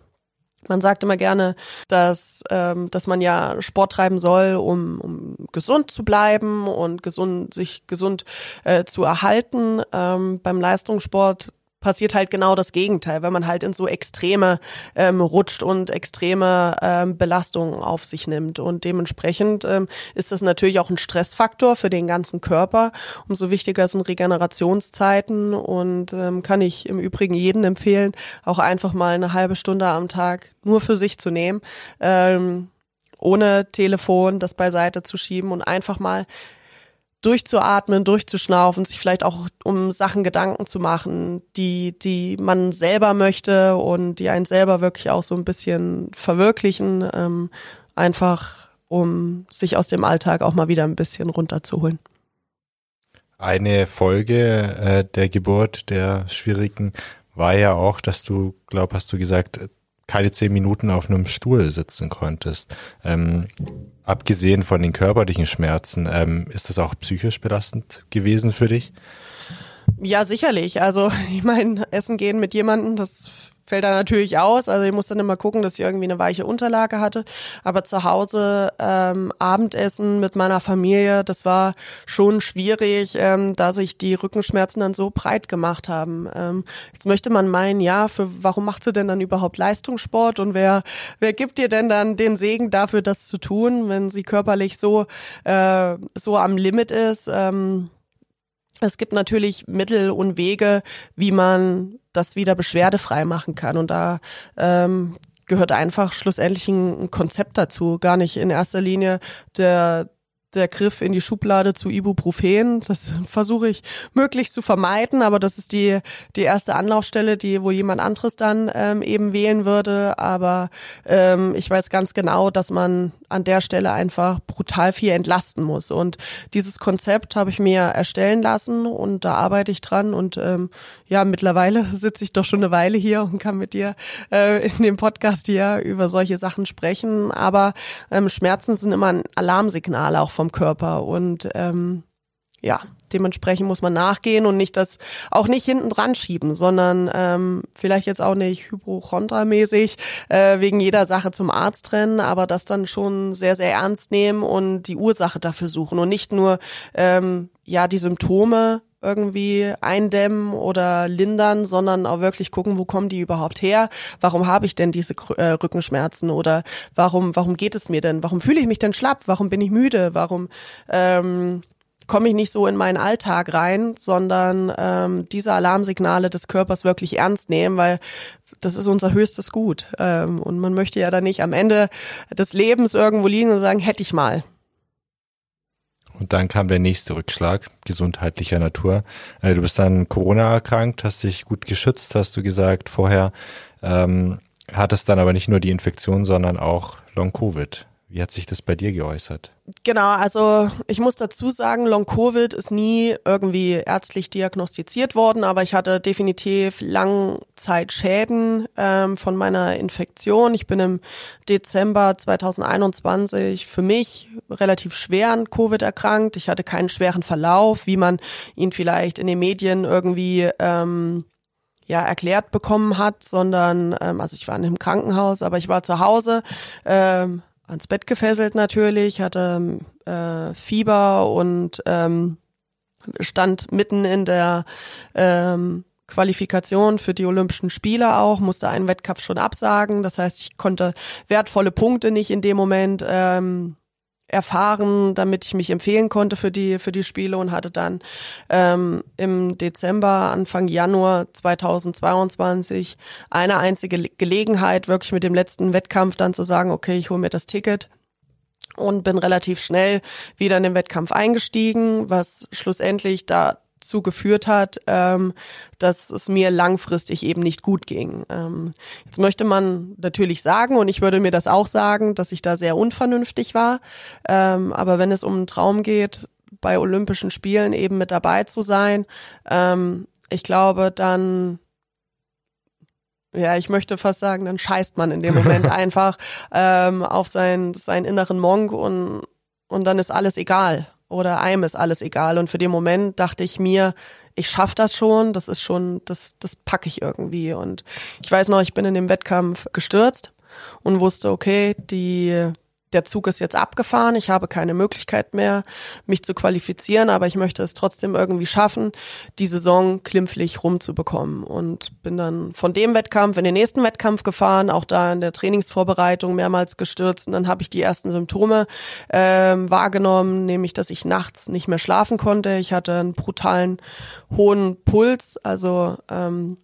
Man sagt immer gerne, dass, ähm, dass man ja Sport treiben soll, um, um gesund zu bleiben und gesund, sich gesund äh, zu erhalten. Ähm, beim Leistungssport passiert halt genau das Gegenteil, wenn man halt in so Extreme ähm, rutscht und extreme ähm, Belastungen auf sich nimmt. Und dementsprechend ähm, ist das natürlich auch ein Stressfaktor für den ganzen Körper. Umso wichtiger sind Regenerationszeiten und ähm, kann ich im Übrigen jeden empfehlen, auch einfach mal eine halbe Stunde am Tag nur für sich zu nehmen, ähm, ohne Telefon das beiseite zu schieben und einfach mal durchzuatmen, durchzuschnaufen, sich vielleicht auch um Sachen Gedanken zu machen, die, die man selber möchte und die einen selber wirklich auch so ein bisschen verwirklichen, ähm, einfach um sich aus dem Alltag auch mal wieder ein bisschen runterzuholen. Eine Folge äh, der Geburt der Schwierigen war ja auch, dass du, glaub, hast du gesagt, keine zehn Minuten auf einem Stuhl sitzen konntest. Ähm, abgesehen von den körperlichen Schmerzen, ähm, ist das auch psychisch belastend gewesen für dich? Ja, sicherlich. Also ich meine, Essen gehen mit jemandem, das fällt da natürlich aus. Also ich muss dann immer gucken, dass ich irgendwie eine weiche Unterlage hatte. Aber zu Hause ähm, Abendessen mit meiner Familie, das war schon schwierig, ähm, da sich die Rückenschmerzen dann so breit gemacht haben. Ähm, jetzt möchte man meinen, ja, für warum macht sie denn dann überhaupt Leistungssport und wer wer gibt dir denn dann den Segen dafür, das zu tun, wenn sie körperlich so äh, so am Limit ist? Ähm, es gibt natürlich Mittel und Wege, wie man das wieder beschwerdefrei machen kann. Und da ähm, gehört einfach schlussendlich ein, Konzept dazu. Gar nicht in erster Linie der der Griff in die Schublade zu Ibuprofen. Das versuche ich möglichst zu vermeiden, aber das ist die, die erste Anlaufstelle, die, wo jemand anderes dann ähm, eben wählen würde. Aber ähm, ich weiß ganz genau, dass man an der Stelle einfach brutal viel entlasten muss. Und dieses Konzept habe ich mir erstellen lassen und da arbeite ich dran. Und ähm, ja, mittlerweile sitze ich doch schon eine Weile hier und kann mit dir äh, in dem Podcast hier über solche Sachen sprechen. Aber ähm, Schmerzen sind immer ein Alarmsignal auch vom Körper. Und ähm, ja, dementsprechend muss man nachgehen und nicht das auch nicht hinten dran schieben, sondern ähm, vielleicht jetzt auch nicht hypochondramäßig äh, wegen jeder Sache zum Arzt rennen, aber das dann schon sehr, sehr ernst nehmen und die Ursache dafür suchen und nicht nur ähm, ja die Symptome irgendwie eindämmen oder lindern, sondern auch wirklich gucken, wo kommen die überhaupt her? Warum habe ich denn diese äh, Rückenschmerzen oder warum warum geht es mir denn? Warum fühle ich mich denn schlapp? Warum bin ich müde? Warum ähm, komme ich nicht so in meinen Alltag rein, sondern ähm, diese Alarmsignale des Körpers wirklich ernst nehmen, weil das ist unser höchstes Gut. Ähm, und man möchte ja dann nicht am Ende des Lebens irgendwo liegen und sagen, hätte ich mal. Und dann kam der nächste Rückschlag, gesundheitlicher Natur. Äh, du bist dann Corona erkrankt, hast dich gut geschützt, hast du gesagt vorher. Ähm, hattest dann aber nicht nur die Infektion, sondern auch Long-Covid. Wie hat sich das bei dir geäußert? Genau, also ich muss dazu sagen, Long-Covid ist nie irgendwie ärztlich diagnostiziert worden, aber ich hatte definitiv Langzeitschäden ähm, von meiner Infektion. Ich bin im Dezember 2021 für mich relativ schwer an Covid erkrankt. Ich hatte keinen schweren Verlauf, wie man ihn vielleicht in den Medien irgendwie ähm, ja erklärt bekommen hat, sondern ähm, also ich war in einem Krankenhaus, aber ich war zu Hause, ähm, ans Bett gefesselt natürlich, hatte äh, Fieber und ähm, stand mitten in der ähm, Qualifikation für die Olympischen Spiele auch, musste einen Wettkampf schon absagen. Das heißt, ich konnte wertvolle Punkte nicht in dem Moment ähm, erfahren, damit ich mich empfehlen konnte für die für die Spiele und hatte dann ähm, im Dezember Anfang Januar 2022 eine einzige Gelegenheit wirklich mit dem letzten Wettkampf dann zu sagen, okay, ich hole mir das Ticket und bin relativ schnell wieder in den Wettkampf eingestiegen, was schlussendlich da dazu geführt hat, ähm, dass es mir langfristig eben nicht gut ging. Ähm, jetzt möchte man natürlich sagen, und ich würde mir das auch sagen, dass ich da sehr unvernünftig war. Ähm, aber wenn es um einen Traum geht, bei Olympischen Spielen eben mit dabei zu sein, ähm, ich glaube, dann ja, ich möchte fast sagen, dann scheißt man in dem Moment einfach ähm, auf seinen, seinen inneren Monk und, und dann ist alles egal oder einem ist alles egal. Und für den Moment dachte ich mir, ich schaff das schon, das ist schon, das, das packe ich irgendwie. Und ich weiß noch, ich bin in dem Wettkampf gestürzt und wusste, okay, die der Zug ist jetzt abgefahren, ich habe keine Möglichkeit mehr, mich zu qualifizieren, aber ich möchte es trotzdem irgendwie schaffen, die Saison klimpflich rumzubekommen. Und bin dann von dem Wettkampf in den nächsten Wettkampf gefahren, auch da in der Trainingsvorbereitung mehrmals gestürzt. Und dann habe ich die ersten Symptome ähm, wahrgenommen, nämlich dass ich nachts nicht mehr schlafen konnte. Ich hatte einen brutalen hohen Puls, also ähm,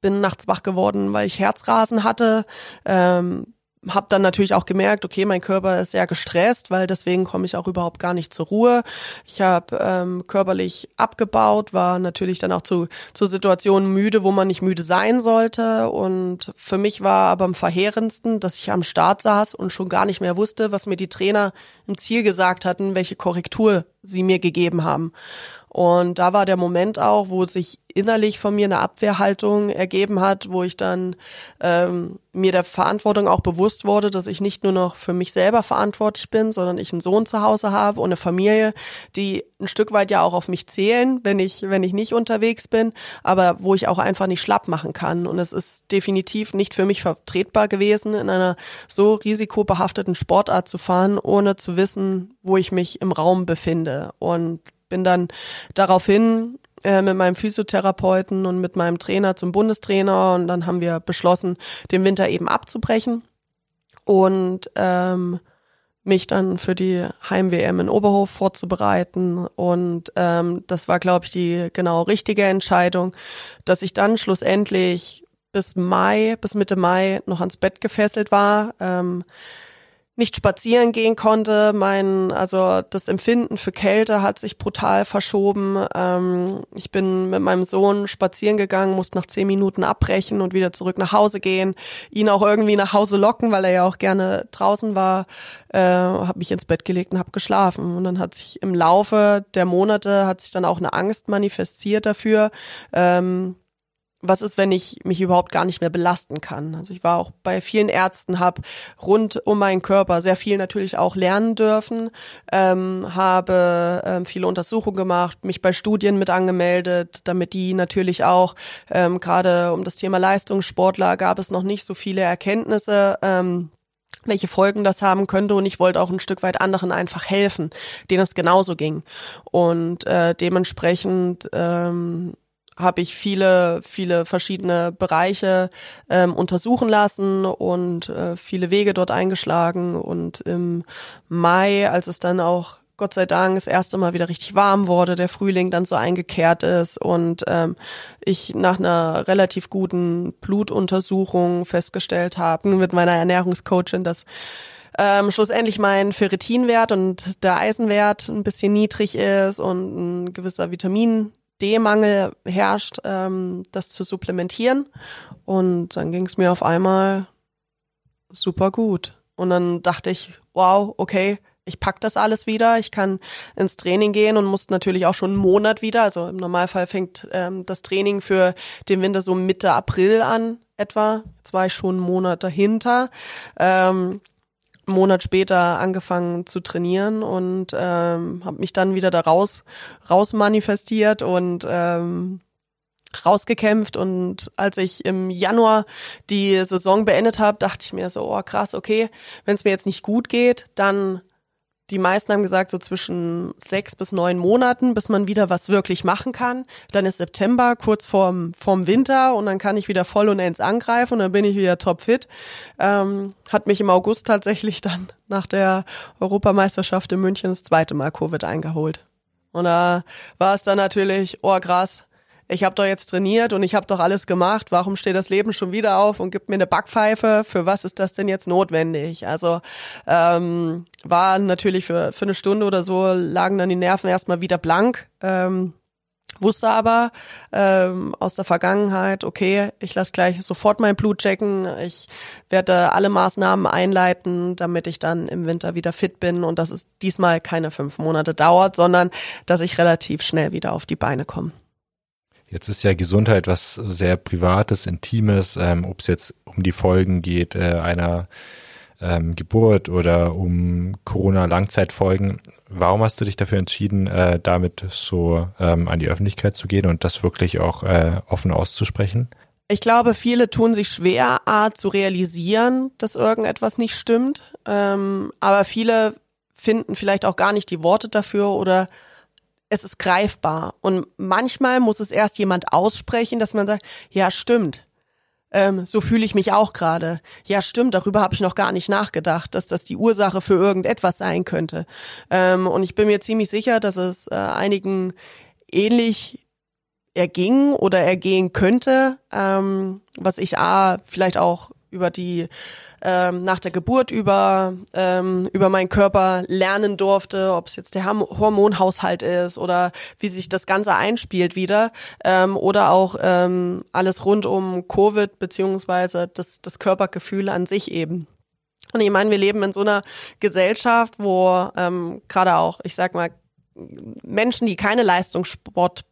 bin nachts wach geworden, weil ich Herzrasen hatte. Ähm, habe dann natürlich auch gemerkt, okay, mein Körper ist sehr gestresst, weil deswegen komme ich auch überhaupt gar nicht zur Ruhe. Ich habe ähm, körperlich abgebaut, war natürlich dann auch zu, zu Situationen müde, wo man nicht müde sein sollte. Und für mich war aber am verheerendsten, dass ich am Start saß und schon gar nicht mehr wusste, was mir die Trainer im Ziel gesagt hatten, welche Korrektur sie mir gegeben haben. Und da war der Moment auch, wo sich innerlich von mir eine Abwehrhaltung ergeben hat, wo ich dann ähm, mir der Verantwortung auch bewusst wurde, dass ich nicht nur noch für mich selber verantwortlich bin, sondern ich einen Sohn zu Hause habe und eine Familie, die ein Stück weit ja auch auf mich zählen, wenn ich, wenn ich nicht unterwegs bin, aber wo ich auch einfach nicht schlapp machen kann. Und es ist definitiv nicht für mich vertretbar gewesen, in einer so risikobehafteten Sportart zu fahren, ohne zu wissen, wo ich mich im Raum befinde. Und bin dann daraufhin äh, mit meinem Physiotherapeuten und mit meinem Trainer zum Bundestrainer und dann haben wir beschlossen, den Winter eben abzubrechen und ähm, mich dann für die Heim-WM in Oberhof vorzubereiten. Und ähm, das war, glaube ich, die genau richtige Entscheidung, dass ich dann schlussendlich bis Mai, bis Mitte Mai noch ans Bett gefesselt war. Ähm, nicht spazieren gehen konnte. Mein, also das Empfinden für Kälte hat sich brutal verschoben. Ähm, ich bin mit meinem Sohn spazieren gegangen, musste nach zehn Minuten abbrechen und wieder zurück nach Hause gehen, ihn auch irgendwie nach Hause locken, weil er ja auch gerne draußen war. Äh, habe mich ins Bett gelegt und habe geschlafen. Und dann hat sich im Laufe der Monate hat sich dann auch eine Angst manifestiert dafür. Ähm, was ist, wenn ich mich überhaupt gar nicht mehr belasten kann? Also ich war auch bei vielen Ärzten, habe rund um meinen Körper sehr viel natürlich auch lernen dürfen, ähm, habe ähm, viele Untersuchungen gemacht, mich bei Studien mit angemeldet, damit die natürlich auch ähm, gerade um das Thema Leistungssportler gab es noch nicht so viele Erkenntnisse. Ähm, welche Folgen das haben könnte und ich wollte auch ein Stück weit anderen einfach helfen, denen es genauso ging und äh, dementsprechend ähm, habe ich viele, viele verschiedene Bereiche ähm, untersuchen lassen und äh, viele Wege dort eingeschlagen. Und im Mai, als es dann auch Gott sei Dank das erste Mal wieder richtig warm wurde, der Frühling dann so eingekehrt ist und ähm, ich nach einer relativ guten Blutuntersuchung festgestellt habe mit meiner Ernährungscoachin, dass ähm, schlussendlich mein Ferritinwert und der Eisenwert ein bisschen niedrig ist und ein gewisser Vitamin D-Mangel herrscht, ähm, das zu supplementieren. Und dann ging es mir auf einmal super gut. Und dann dachte ich, wow, okay, ich pack das alles wieder, ich kann ins Training gehen und musste natürlich auch schon einen Monat wieder. Also im Normalfall fängt ähm, das Training für den Winter so Mitte April an etwa. Jetzt war ich schon einen Monat dahinter. Ähm, einen Monat später angefangen zu trainieren und ähm, habe mich dann wieder da raus, raus manifestiert und ähm, rausgekämpft. Und als ich im Januar die Saison beendet habe, dachte ich mir so, oh krass, okay, wenn es mir jetzt nicht gut geht, dann die meisten haben gesagt, so zwischen sechs bis neun Monaten, bis man wieder was wirklich machen kann. Dann ist September, kurz vorm, vorm Winter und dann kann ich wieder voll und ends angreifen und dann bin ich wieder topfit. Ähm, hat mich im August tatsächlich dann nach der Europameisterschaft in München das zweite Mal Covid eingeholt. Und da war es dann natürlich, oh krass, ich habe doch jetzt trainiert und ich habe doch alles gemacht, warum steht das Leben schon wieder auf und gibt mir eine Backpfeife? Für was ist das denn jetzt notwendig? Also ähm, war natürlich für, für eine Stunde oder so, lagen dann die Nerven erstmal wieder blank. Ähm, wusste aber ähm, aus der Vergangenheit, okay, ich lasse gleich sofort mein Blut checken, ich werde alle Maßnahmen einleiten, damit ich dann im Winter wieder fit bin und dass es diesmal keine fünf Monate dauert, sondern dass ich relativ schnell wieder auf die Beine komme. Jetzt ist ja Gesundheit was sehr Privates, Intimes, ähm, ob es jetzt um die Folgen geht äh, einer ähm, Geburt oder um Corona-Langzeitfolgen. Warum hast du dich dafür entschieden, äh, damit so ähm, an die Öffentlichkeit zu gehen und das wirklich auch äh, offen auszusprechen? Ich glaube, viele tun sich schwer, A, zu realisieren, dass irgendetwas nicht stimmt. Ähm, aber viele finden vielleicht auch gar nicht die Worte dafür oder es ist greifbar. Und manchmal muss es erst jemand aussprechen, dass man sagt, ja, stimmt. Ähm, so fühle ich mich auch gerade. Ja, stimmt, darüber habe ich noch gar nicht nachgedacht, dass das die Ursache für irgendetwas sein könnte. Ähm, und ich bin mir ziemlich sicher, dass es äh, einigen ähnlich erging oder ergehen könnte, ähm, was ich A, vielleicht auch über die ähm, nach der Geburt über ähm, über meinen Körper lernen durfte, ob es jetzt der Hormonhaushalt ist oder wie sich das Ganze einspielt wieder ähm, oder auch ähm, alles rund um Covid beziehungsweise das das Körpergefühl an sich eben. Und ich meine, wir leben in so einer Gesellschaft, wo ähm, gerade auch, ich sag mal, Menschen, die keine Leistungssport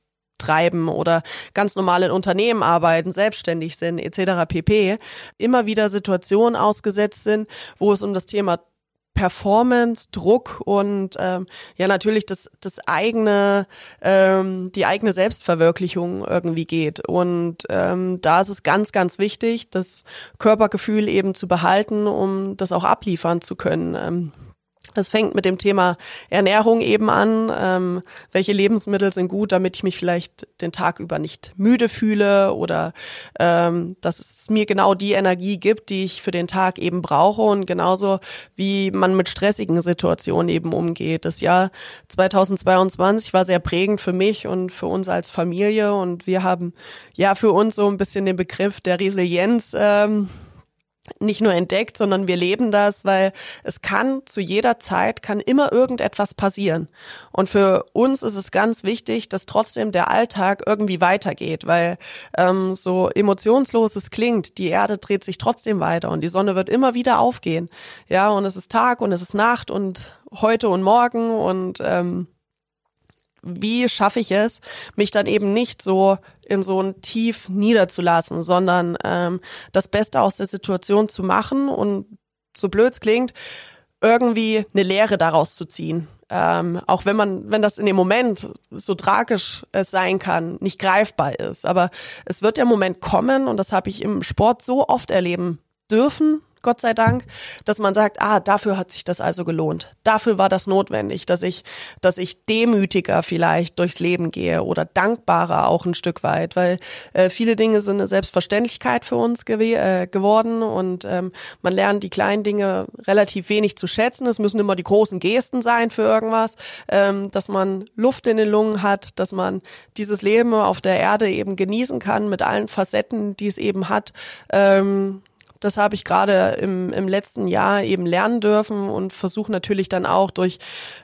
treiben oder ganz normal in Unternehmen arbeiten, selbstständig sind etc. pp. immer wieder Situationen ausgesetzt sind, wo es um das Thema Performance, Druck und ähm, ja natürlich das das eigene ähm, die eigene Selbstverwirklichung irgendwie geht und ähm, da ist es ganz ganz wichtig das Körpergefühl eben zu behalten, um das auch abliefern zu können. Ähm, es fängt mit dem Thema Ernährung eben an. Ähm, welche Lebensmittel sind gut, damit ich mich vielleicht den Tag über nicht müde fühle oder ähm, dass es mir genau die Energie gibt, die ich für den Tag eben brauche und genauso wie man mit stressigen Situationen eben umgeht. Das Jahr 2022 war sehr prägend für mich und für uns als Familie und wir haben ja für uns so ein bisschen den Begriff der Resilienz ähm, nicht nur entdeckt, sondern wir leben das, weil es kann zu jeder Zeit, kann immer irgendetwas passieren. Und für uns ist es ganz wichtig, dass trotzdem der Alltag irgendwie weitergeht, weil ähm, so emotionslos es klingt, die Erde dreht sich trotzdem weiter und die Sonne wird immer wieder aufgehen. Ja, und es ist Tag und es ist Nacht und heute und morgen und ähm, wie schaffe ich es, mich dann eben nicht so in so ein Tief niederzulassen, sondern ähm, das Beste aus der Situation zu machen und so blöd es klingt, irgendwie eine Lehre daraus zu ziehen. Ähm, auch wenn man, wenn das in dem Moment so tragisch es sein kann, nicht greifbar ist. Aber es wird der Moment kommen und das habe ich im Sport so oft erleben dürfen, Gott sei Dank, dass man sagt, ah, dafür hat sich das also gelohnt. Dafür war das notwendig, dass ich, dass ich demütiger vielleicht durchs Leben gehe oder dankbarer auch ein Stück weit, weil äh, viele Dinge sind eine Selbstverständlichkeit für uns gew äh, geworden und ähm, man lernt die kleinen Dinge relativ wenig zu schätzen. Es müssen immer die großen Gesten sein für irgendwas, ähm, dass man Luft in den Lungen hat, dass man dieses Leben auf der Erde eben genießen kann mit allen Facetten, die es eben hat. Ähm, das habe ich gerade im, im letzten Jahr eben lernen dürfen und versuche natürlich dann auch durch,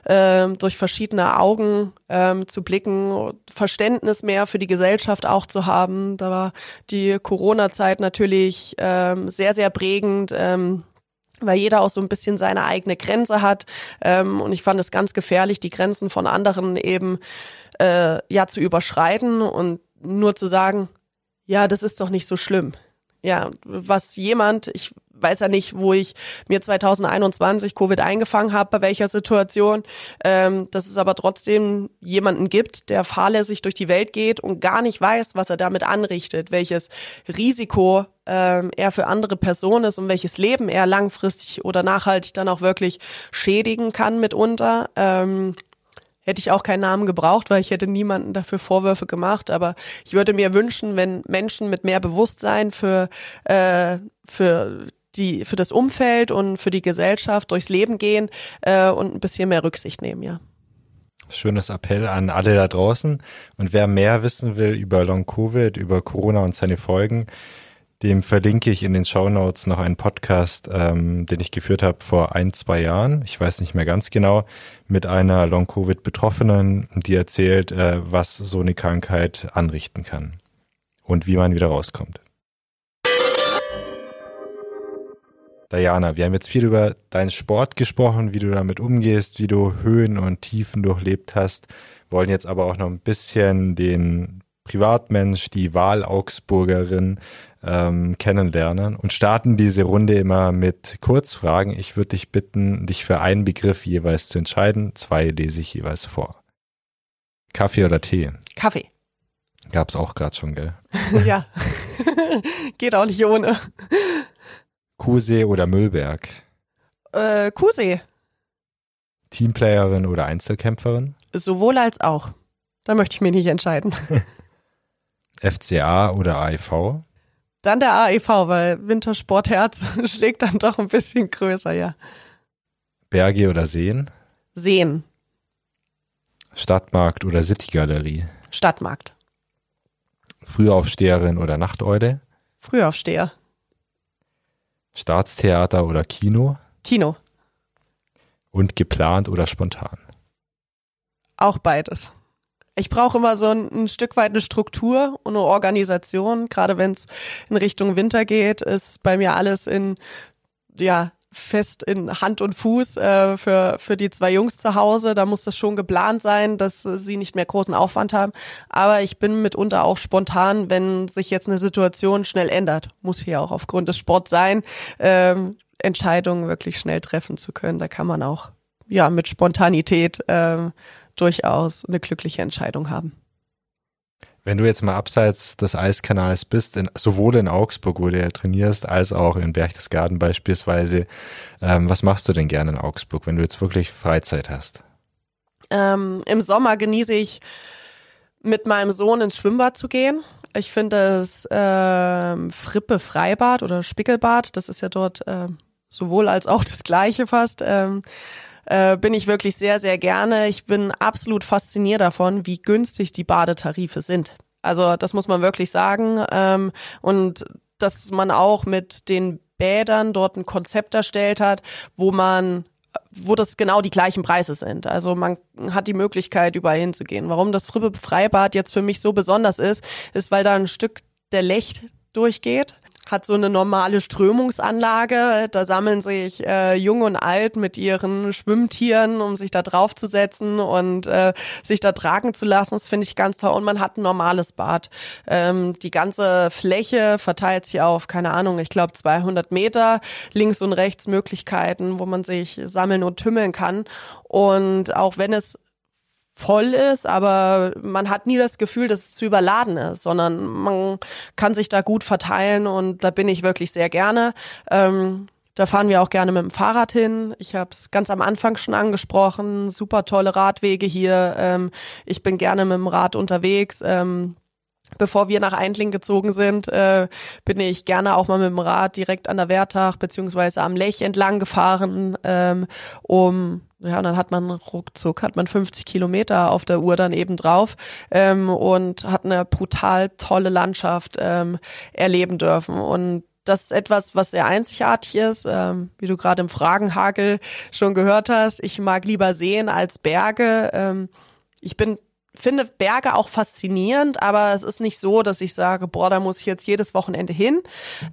äh, durch verschiedene Augen ähm, zu blicken, Verständnis mehr für die Gesellschaft auch zu haben. Da war die Corona-Zeit natürlich ähm, sehr, sehr prägend. Ähm, weil jeder auch so ein bisschen seine eigene Grenze hat. Ähm, und ich fand es ganz gefährlich, die Grenzen von anderen eben äh, ja zu überschreiten und nur zu sagen, ja, das ist doch nicht so schlimm ja, was jemand, ich weiß ja nicht, wo ich mir 2021 Covid eingefangen habe, bei welcher Situation, ähm, dass es aber trotzdem jemanden gibt, der fahrlässig durch die Welt geht und gar nicht weiß, was er damit anrichtet, welches Risiko ähm, er für andere Personen ist und welches Leben er langfristig oder nachhaltig dann auch wirklich schädigen kann mitunter. Ähm, hätte ich auch keinen Namen gebraucht, weil ich hätte niemanden dafür Vorwürfe gemacht. Aber ich würde mir wünschen, wenn Menschen mit mehr Bewusstsein für, äh, für die, für das Umfeld und für die Gesellschaft durchs Leben gehen äh, und ein bisschen mehr Rücksicht nehmen, ja. Schönes Appell an alle da draußen. Und wer mehr wissen will über Long Covid, über Corona und seine Folgen, dem verlinke ich in den Show Notes noch einen Podcast, ähm, den ich geführt habe vor ein, zwei Jahren. Ich weiß nicht mehr ganz genau, mit einer Long-Covid-Betroffenen, die erzählt, äh, was so eine Krankheit anrichten kann und wie man wieder rauskommt. Diana, wir haben jetzt viel über deinen Sport gesprochen, wie du damit umgehst, wie du Höhen und Tiefen durchlebt hast, wollen jetzt aber auch noch ein bisschen den Privatmensch, die Wahl-Augsburgerin ähm, kennenlernen und starten diese Runde immer mit Kurzfragen. Ich würde dich bitten, dich für einen Begriff jeweils zu entscheiden. Zwei lese ich jeweils vor. Kaffee oder Tee? Kaffee. Gab's auch gerade schon, gell? ja, geht auch nicht ohne. Kuhsee oder Müllberg? Äh, Kuhsee. Teamplayerin oder Einzelkämpferin? Sowohl als auch. Da möchte ich mich nicht entscheiden. FCA oder AEV? Dann der AEV, weil Wintersportherz schlägt dann doch ein bisschen größer, ja. Berge oder Seen? Seen. Stadtmarkt oder Citygalerie? Stadtmarkt. Frühaufsteherin oder Nachteule? Frühaufsteher. Staatstheater oder Kino? Kino. Und geplant oder spontan? Auch beides. Ich brauche immer so ein, ein, Stück weit eine Struktur und eine Organisation. Gerade wenn es in Richtung Winter geht, ist bei mir alles in ja fest in Hand und Fuß äh, für, für die zwei Jungs zu Hause. Da muss das schon geplant sein, dass sie nicht mehr großen Aufwand haben. Aber ich bin mitunter auch spontan, wenn sich jetzt eine Situation schnell ändert. Muss hier auch aufgrund des Sports sein, ähm, Entscheidungen wirklich schnell treffen zu können. Da kann man auch ja mit Spontanität ähm, durchaus eine glückliche Entscheidung haben. Wenn du jetzt mal abseits des Eiskanals bist, in, sowohl in Augsburg, wo du ja trainierst, als auch in Berchtesgaden beispielsweise, ähm, was machst du denn gerne in Augsburg, wenn du jetzt wirklich Freizeit hast? Ähm, Im Sommer genieße ich mit meinem Sohn ins Schwimmbad zu gehen. Ich finde das äh, Frippe Freibad oder Spickelbad, das ist ja dort äh, sowohl als auch das gleiche fast. Ähm, äh, bin ich wirklich sehr, sehr gerne. Ich bin absolut fasziniert davon, wie günstig die Badetarife sind. Also das muss man wirklich sagen. Ähm, und dass man auch mit den Bädern dort ein Konzept erstellt hat, wo man wo das genau die gleichen Preise sind. Also man hat die Möglichkeit, überall hinzugehen. Warum das Frippe Freibad jetzt für mich so besonders ist, ist, weil da ein Stück der Lecht durchgeht hat so eine normale Strömungsanlage. Da sammeln sich äh, Jung und Alt mit ihren Schwimmtieren, um sich da draufzusetzen und äh, sich da tragen zu lassen. Das finde ich ganz toll. Und man hat ein normales Bad. Ähm, die ganze Fläche verteilt sich auf, keine Ahnung, ich glaube 200 Meter. Links und rechts Möglichkeiten, wo man sich sammeln und tümmeln kann. Und auch wenn es voll ist, aber man hat nie das Gefühl, dass es zu überladen ist, sondern man kann sich da gut verteilen und da bin ich wirklich sehr gerne. Ähm, da fahren wir auch gerne mit dem Fahrrad hin. Ich habe es ganz am Anfang schon angesprochen. Super tolle Radwege hier. Ähm, ich bin gerne mit dem Rad unterwegs. Ähm, bevor wir nach Eindling gezogen sind, äh, bin ich gerne auch mal mit dem Rad direkt an der Wertach beziehungsweise am Lech entlang gefahren, ähm, um ja, und dann hat man ruckzuck, hat man 50 Kilometer auf der Uhr dann eben drauf ähm, und hat eine brutal tolle Landschaft ähm, erleben dürfen. Und das ist etwas, was sehr einzigartig ist, ähm, wie du gerade im Fragenhagel schon gehört hast. Ich mag lieber sehen als Berge. Ähm, ich bin finde Berge auch faszinierend, aber es ist nicht so, dass ich sage, boah, da muss ich jetzt jedes Wochenende hin.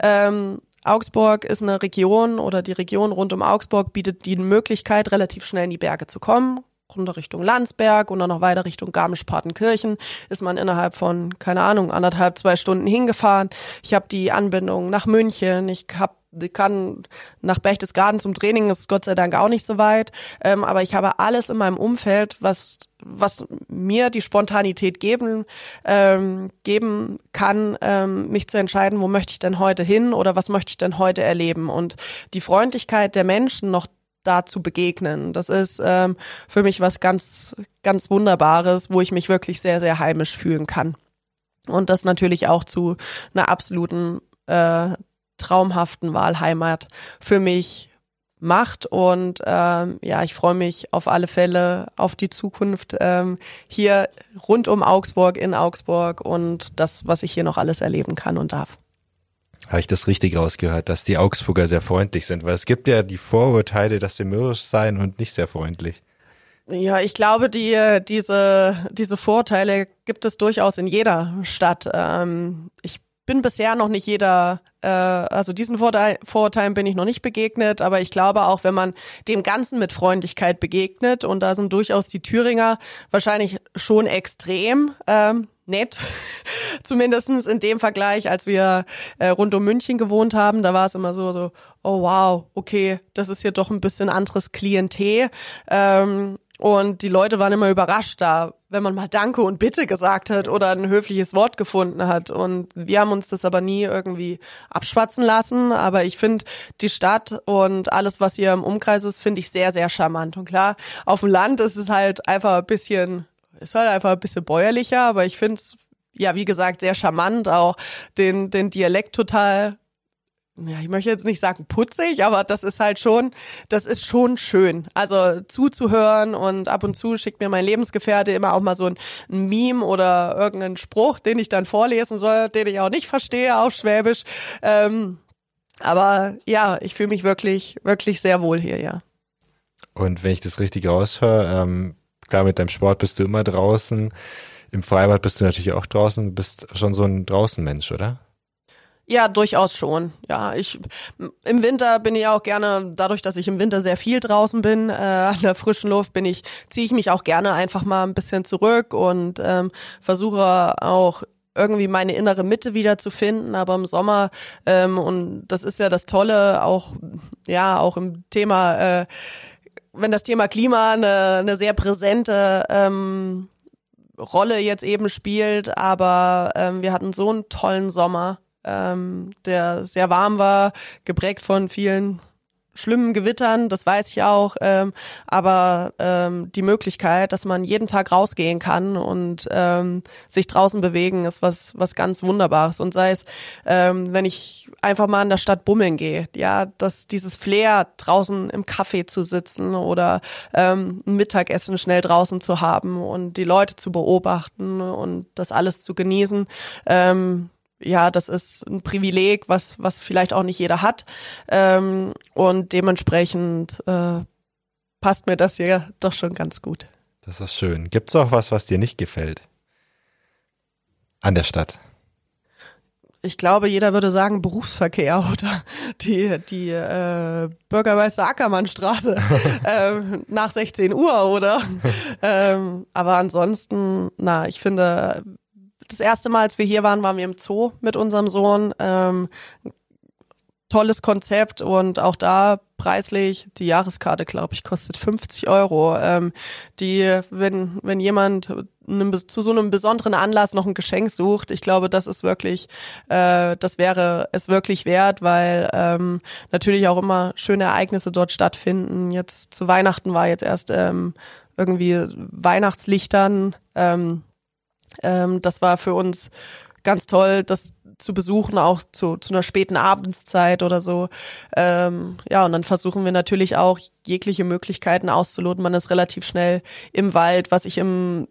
Ähm, Augsburg ist eine Region oder die Region rund um Augsburg bietet die Möglichkeit, relativ schnell in die Berge zu kommen. Runter Richtung Landsberg und dann noch weiter Richtung Garmisch-Partenkirchen ist man innerhalb von, keine Ahnung, anderthalb, zwei Stunden hingefahren. Ich habe die Anbindung nach München, ich habe die kann nach Berchtesgaden zum Training, ist Gott sei Dank auch nicht so weit. Ähm, aber ich habe alles in meinem Umfeld, was, was mir die Spontanität geben, ähm, geben kann, ähm, mich zu entscheiden, wo möchte ich denn heute hin oder was möchte ich denn heute erleben. Und die Freundlichkeit der Menschen noch da zu begegnen. Das ist ähm, für mich was ganz, ganz Wunderbares, wo ich mich wirklich sehr, sehr heimisch fühlen kann. Und das natürlich auch zu einer absoluten äh, traumhaften Wahlheimat für mich macht. Und ähm, ja, ich freue mich auf alle Fälle auf die Zukunft ähm, hier rund um Augsburg, in Augsburg und das, was ich hier noch alles erleben kann und darf. Habe ich das richtig rausgehört, dass die Augsburger sehr freundlich sind? Weil es gibt ja die Vorurteile, dass sie mürrisch seien und nicht sehr freundlich. Ja, ich glaube, die, diese, diese Vorurteile gibt es durchaus in jeder Stadt. Ähm, ich bin bisher noch nicht jeder, äh, also diesen Vorteil, Vorurteilen bin ich noch nicht begegnet, aber ich glaube auch, wenn man dem Ganzen mit Freundlichkeit begegnet, und da sind durchaus die Thüringer wahrscheinlich schon extrem ähm, nett, zumindestens in dem Vergleich, als wir äh, rund um München gewohnt haben, da war es immer so, so, oh wow, okay, das ist hier doch ein bisschen anderes Klientel. Ähm, und die Leute waren immer überrascht da, wenn man mal Danke und Bitte gesagt hat oder ein höfliches Wort gefunden hat. Und wir haben uns das aber nie irgendwie abschwatzen lassen. Aber ich finde die Stadt und alles, was hier im Umkreis ist, finde ich sehr, sehr charmant. Und klar, auf dem Land ist es halt einfach ein bisschen, ist halt einfach ein bisschen bäuerlicher, aber ich finde es ja, wie gesagt, sehr charmant, auch den, den Dialekt total ja, ich möchte jetzt nicht sagen putzig, aber das ist halt schon, das ist schon schön. Also zuzuhören und ab und zu schickt mir mein Lebensgefährte immer auch mal so ein, ein Meme oder irgendeinen Spruch, den ich dann vorlesen soll, den ich auch nicht verstehe auf Schwäbisch. Ähm, aber ja, ich fühle mich wirklich, wirklich sehr wohl hier, ja. Und wenn ich das richtig raushöre, ähm, klar, mit deinem Sport bist du immer draußen. Im Freibad bist du natürlich auch draußen. Du bist schon so ein Draußenmensch, oder? Ja, durchaus schon. Ja, ich im Winter bin ich auch gerne, dadurch, dass ich im Winter sehr viel draußen bin, äh, an der frischen Luft, bin ich, ziehe ich mich auch gerne einfach mal ein bisschen zurück und ähm, versuche auch irgendwie meine innere Mitte wieder zu finden, aber im Sommer ähm, und das ist ja das Tolle, auch ja auch im Thema, äh, wenn das Thema Klima eine, eine sehr präsente ähm, Rolle jetzt eben spielt, aber ähm, wir hatten so einen tollen Sommer ähm, der sehr warm war, geprägt von vielen schlimmen Gewittern, das weiß ich auch, ähm, aber ähm, die Möglichkeit, dass man jeden Tag rausgehen kann und ähm, sich draußen bewegen, ist was was ganz Wunderbares. Und sei es, ähm, wenn ich einfach mal in der Stadt bummeln gehe, ja, dass dieses Flair draußen im Café zu sitzen oder ähm, ein Mittagessen schnell draußen zu haben und die Leute zu beobachten und das alles zu genießen. Ähm, ja, das ist ein Privileg, was, was vielleicht auch nicht jeder hat. Ähm, und dementsprechend äh, passt mir das hier doch schon ganz gut. Das ist schön. Gibt es auch was, was dir nicht gefällt? An der Stadt? Ich glaube, jeder würde sagen Berufsverkehr oder die, die äh, Bürgermeister Ackermannstraße äh, nach 16 Uhr oder. ähm, aber ansonsten, na, ich finde, das erste Mal, als wir hier waren, waren wir im Zoo mit unserem Sohn. Ähm, tolles Konzept und auch da preislich, die Jahreskarte, glaube ich, kostet 50 Euro. Ähm, die, wenn, wenn jemand einem, zu so einem besonderen Anlass noch ein Geschenk sucht, ich glaube, das ist wirklich, äh, das wäre es wirklich wert, weil ähm, natürlich auch immer schöne Ereignisse dort stattfinden. Jetzt zu Weihnachten war jetzt erst ähm, irgendwie Weihnachtslichtern. Ähm, ähm, das war für uns ganz toll, das zu besuchen, auch zu, zu einer späten Abendszeit oder so. Ähm, ja, und dann versuchen wir natürlich auch jegliche Möglichkeiten auszuloten. Man ist relativ schnell im Wald, was ich im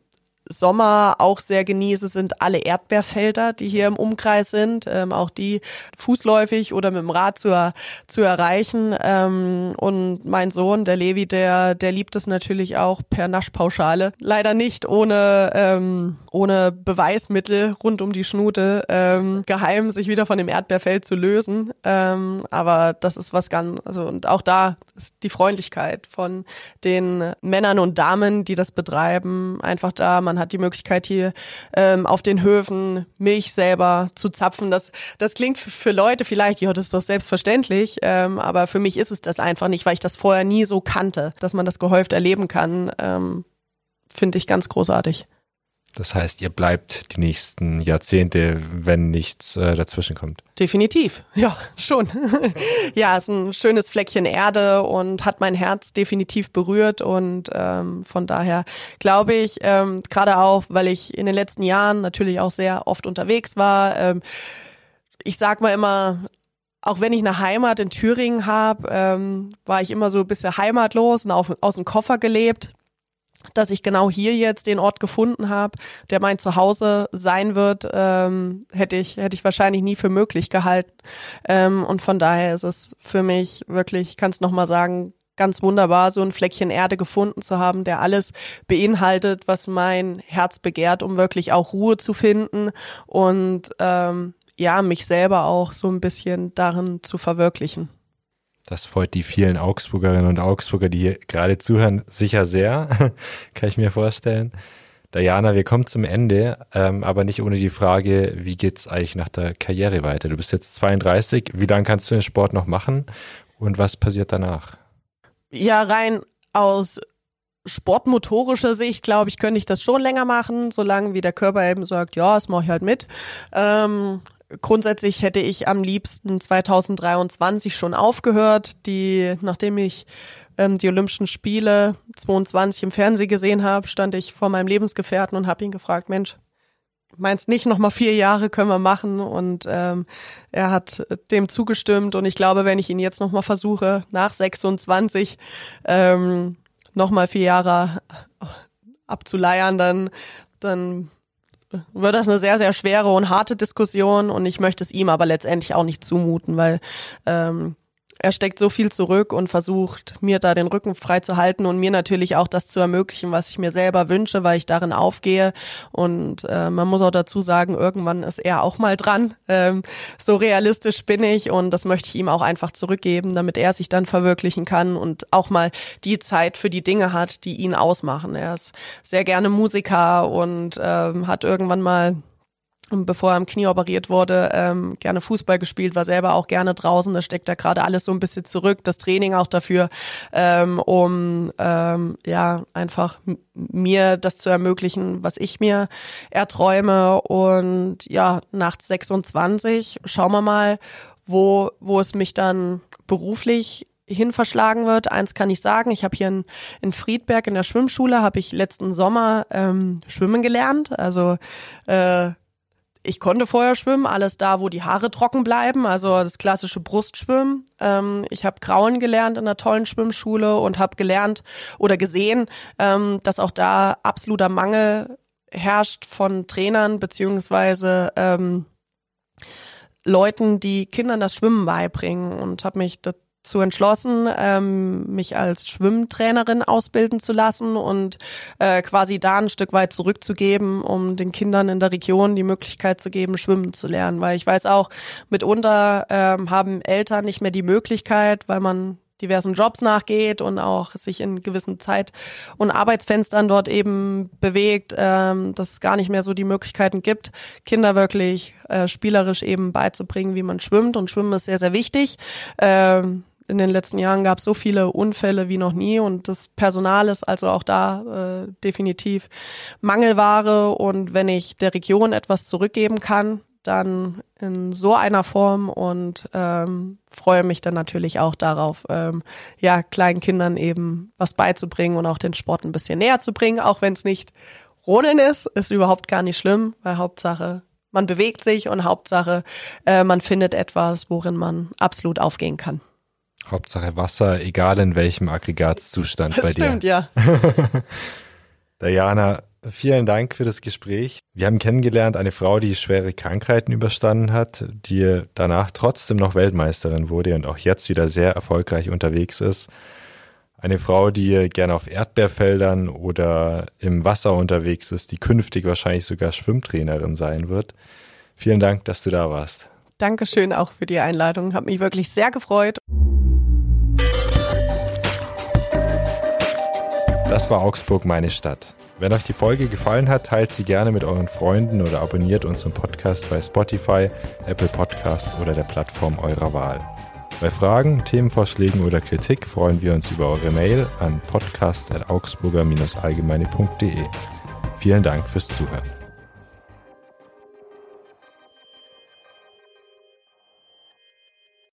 Sommer auch sehr genieße, sind alle Erdbeerfelder, die hier im Umkreis sind, ähm, auch die fußläufig oder mit dem Rad zu, zu erreichen. Ähm, und mein Sohn, der Levi, der, der liebt es natürlich auch per Naschpauschale. Leider nicht ohne, ähm, ohne Beweismittel rund um die Schnute, ähm, geheim sich wieder von dem Erdbeerfeld zu lösen. Ähm, aber das ist was ganz, also und auch da die Freundlichkeit von den Männern und Damen, die das betreiben, einfach da. Man hat die Möglichkeit hier ähm, auf den Höfen Milch selber zu zapfen. Das, das klingt für Leute vielleicht, ja, das ist doch selbstverständlich, ähm, aber für mich ist es das einfach nicht, weil ich das vorher nie so kannte, dass man das gehäuft erleben kann. Ähm, Finde ich ganz großartig. Das heißt, ihr bleibt die nächsten Jahrzehnte, wenn nichts äh, dazwischen kommt. Definitiv, ja, schon. ja, ist ein schönes Fleckchen Erde und hat mein Herz definitiv berührt und ähm, von daher glaube ich, ähm, gerade auch, weil ich in den letzten Jahren natürlich auch sehr oft unterwegs war. Ähm, ich sag mal immer, auch wenn ich eine Heimat in Thüringen habe, ähm, war ich immer so ein bisschen heimatlos und auf, aus dem Koffer gelebt dass ich genau hier jetzt den Ort gefunden habe, der mein Zuhause sein wird, ähm, hätte ich hätte ich wahrscheinlich nie für möglich gehalten. Ähm, und von daher ist es für mich wirklich, ich kann es noch mal sagen, ganz wunderbar, so ein Fleckchen Erde gefunden zu haben, der alles beinhaltet, was mein Herz begehrt, um wirklich auch Ruhe zu finden und ähm, ja mich selber auch so ein bisschen darin zu verwirklichen. Das freut die vielen Augsburgerinnen und Augsburger, die hier gerade zuhören, sicher sehr, kann ich mir vorstellen. Diana, wir kommen zum Ende, ähm, aber nicht ohne die Frage, wie geht's eigentlich nach der Karriere weiter? Du bist jetzt 32, wie lange kannst du den Sport noch machen und was passiert danach? Ja, rein aus sportmotorischer Sicht, glaube ich, könnte ich das schon länger machen, solange wie der Körper eben sagt, ja, das mache ich halt mit. Ähm, grundsätzlich hätte ich am liebsten 2023 schon aufgehört, die, nachdem ich ähm, die Olympischen Spiele 22 im Fernsehen gesehen habe, stand ich vor meinem Lebensgefährten und habe ihn gefragt, Mensch, meinst nicht noch mal vier Jahre können wir machen? Und ähm, er hat dem zugestimmt und ich glaube, wenn ich ihn jetzt noch mal versuche nach 26 ähm, noch mal vier Jahre abzuleiern, dann dann wird das eine sehr sehr schwere und harte Diskussion und ich möchte es ihm aber letztendlich auch nicht zumuten, weil ähm, er steckt so viel zurück und versucht, mir da den Rücken frei zu halten und mir natürlich auch das zu ermöglichen, was ich mir selber wünsche, weil ich darin aufgehe. Und äh, man muss auch dazu sagen, irgendwann ist er auch mal dran. Ähm, so realistisch bin ich und das möchte ich ihm auch einfach zurückgeben, damit er sich dann verwirklichen kann und auch mal die Zeit für die Dinge hat, die ihn ausmachen. Er ist sehr gerne Musiker und ähm, hat irgendwann mal bevor er am Knie operiert wurde, ähm, gerne Fußball gespielt, war selber auch gerne draußen. Da steckt da gerade alles so ein bisschen zurück. Das Training auch dafür, ähm, um ähm, ja einfach mir das zu ermöglichen, was ich mir erträume. Und ja, nach 26 schauen wir mal, wo wo es mich dann beruflich hin verschlagen wird. Eins kann ich sagen, ich habe hier in, in Friedberg in der Schwimmschule, habe ich letzten Sommer ähm, schwimmen gelernt. Also äh, ich konnte vorher schwimmen, alles da, wo die Haare trocken bleiben, also das klassische Brustschwimmen. Ähm, ich habe Grauen gelernt in einer tollen Schwimmschule und habe gelernt oder gesehen, ähm, dass auch da absoluter Mangel herrscht von Trainern beziehungsweise ähm, Leuten, die Kindern das Schwimmen beibringen und habe mich zu entschlossen, ähm, mich als Schwimmtrainerin ausbilden zu lassen und äh, quasi da ein Stück weit zurückzugeben, um den Kindern in der Region die Möglichkeit zu geben, schwimmen zu lernen. Weil ich weiß auch, mitunter ähm, haben Eltern nicht mehr die Möglichkeit, weil man diversen Jobs nachgeht und auch sich in gewissen Zeit- und Arbeitsfenstern dort eben bewegt, ähm, dass es gar nicht mehr so die Möglichkeiten gibt, Kinder wirklich äh, spielerisch eben beizubringen, wie man schwimmt. Und Schwimmen ist sehr, sehr wichtig. Ähm, in den letzten Jahren gab es so viele Unfälle wie noch nie und das Personal ist also auch da äh, definitiv Mangelware und wenn ich der Region etwas zurückgeben kann, dann in so einer Form und ähm, freue mich dann natürlich auch darauf, ähm, ja, kleinen Kindern eben was beizubringen und auch den Sport ein bisschen näher zu bringen, auch wenn es nicht Rodeln ist, ist überhaupt gar nicht schlimm, weil Hauptsache man bewegt sich und Hauptsache äh, man findet etwas, worin man absolut aufgehen kann. Hauptsache Wasser, egal in welchem Aggregatzustand das bei stimmt, dir. Stimmt, ja. Diana, vielen Dank für das Gespräch. Wir haben kennengelernt eine Frau, die schwere Krankheiten überstanden hat, die danach trotzdem noch Weltmeisterin wurde und auch jetzt wieder sehr erfolgreich unterwegs ist. Eine Frau, die gerne auf Erdbeerfeldern oder im Wasser unterwegs ist, die künftig wahrscheinlich sogar Schwimmtrainerin sein wird. Vielen Dank, dass du da warst. Dankeschön auch für die Einladung. Hat mich wirklich sehr gefreut. Das war Augsburg, meine Stadt. Wenn euch die Folge gefallen hat, teilt sie gerne mit euren Freunden oder abonniert unseren Podcast bei Spotify, Apple Podcasts oder der Plattform eurer Wahl. Bei Fragen, Themenvorschlägen oder Kritik freuen wir uns über eure Mail an podcast.augsburger-allgemeine.de. Vielen Dank fürs Zuhören.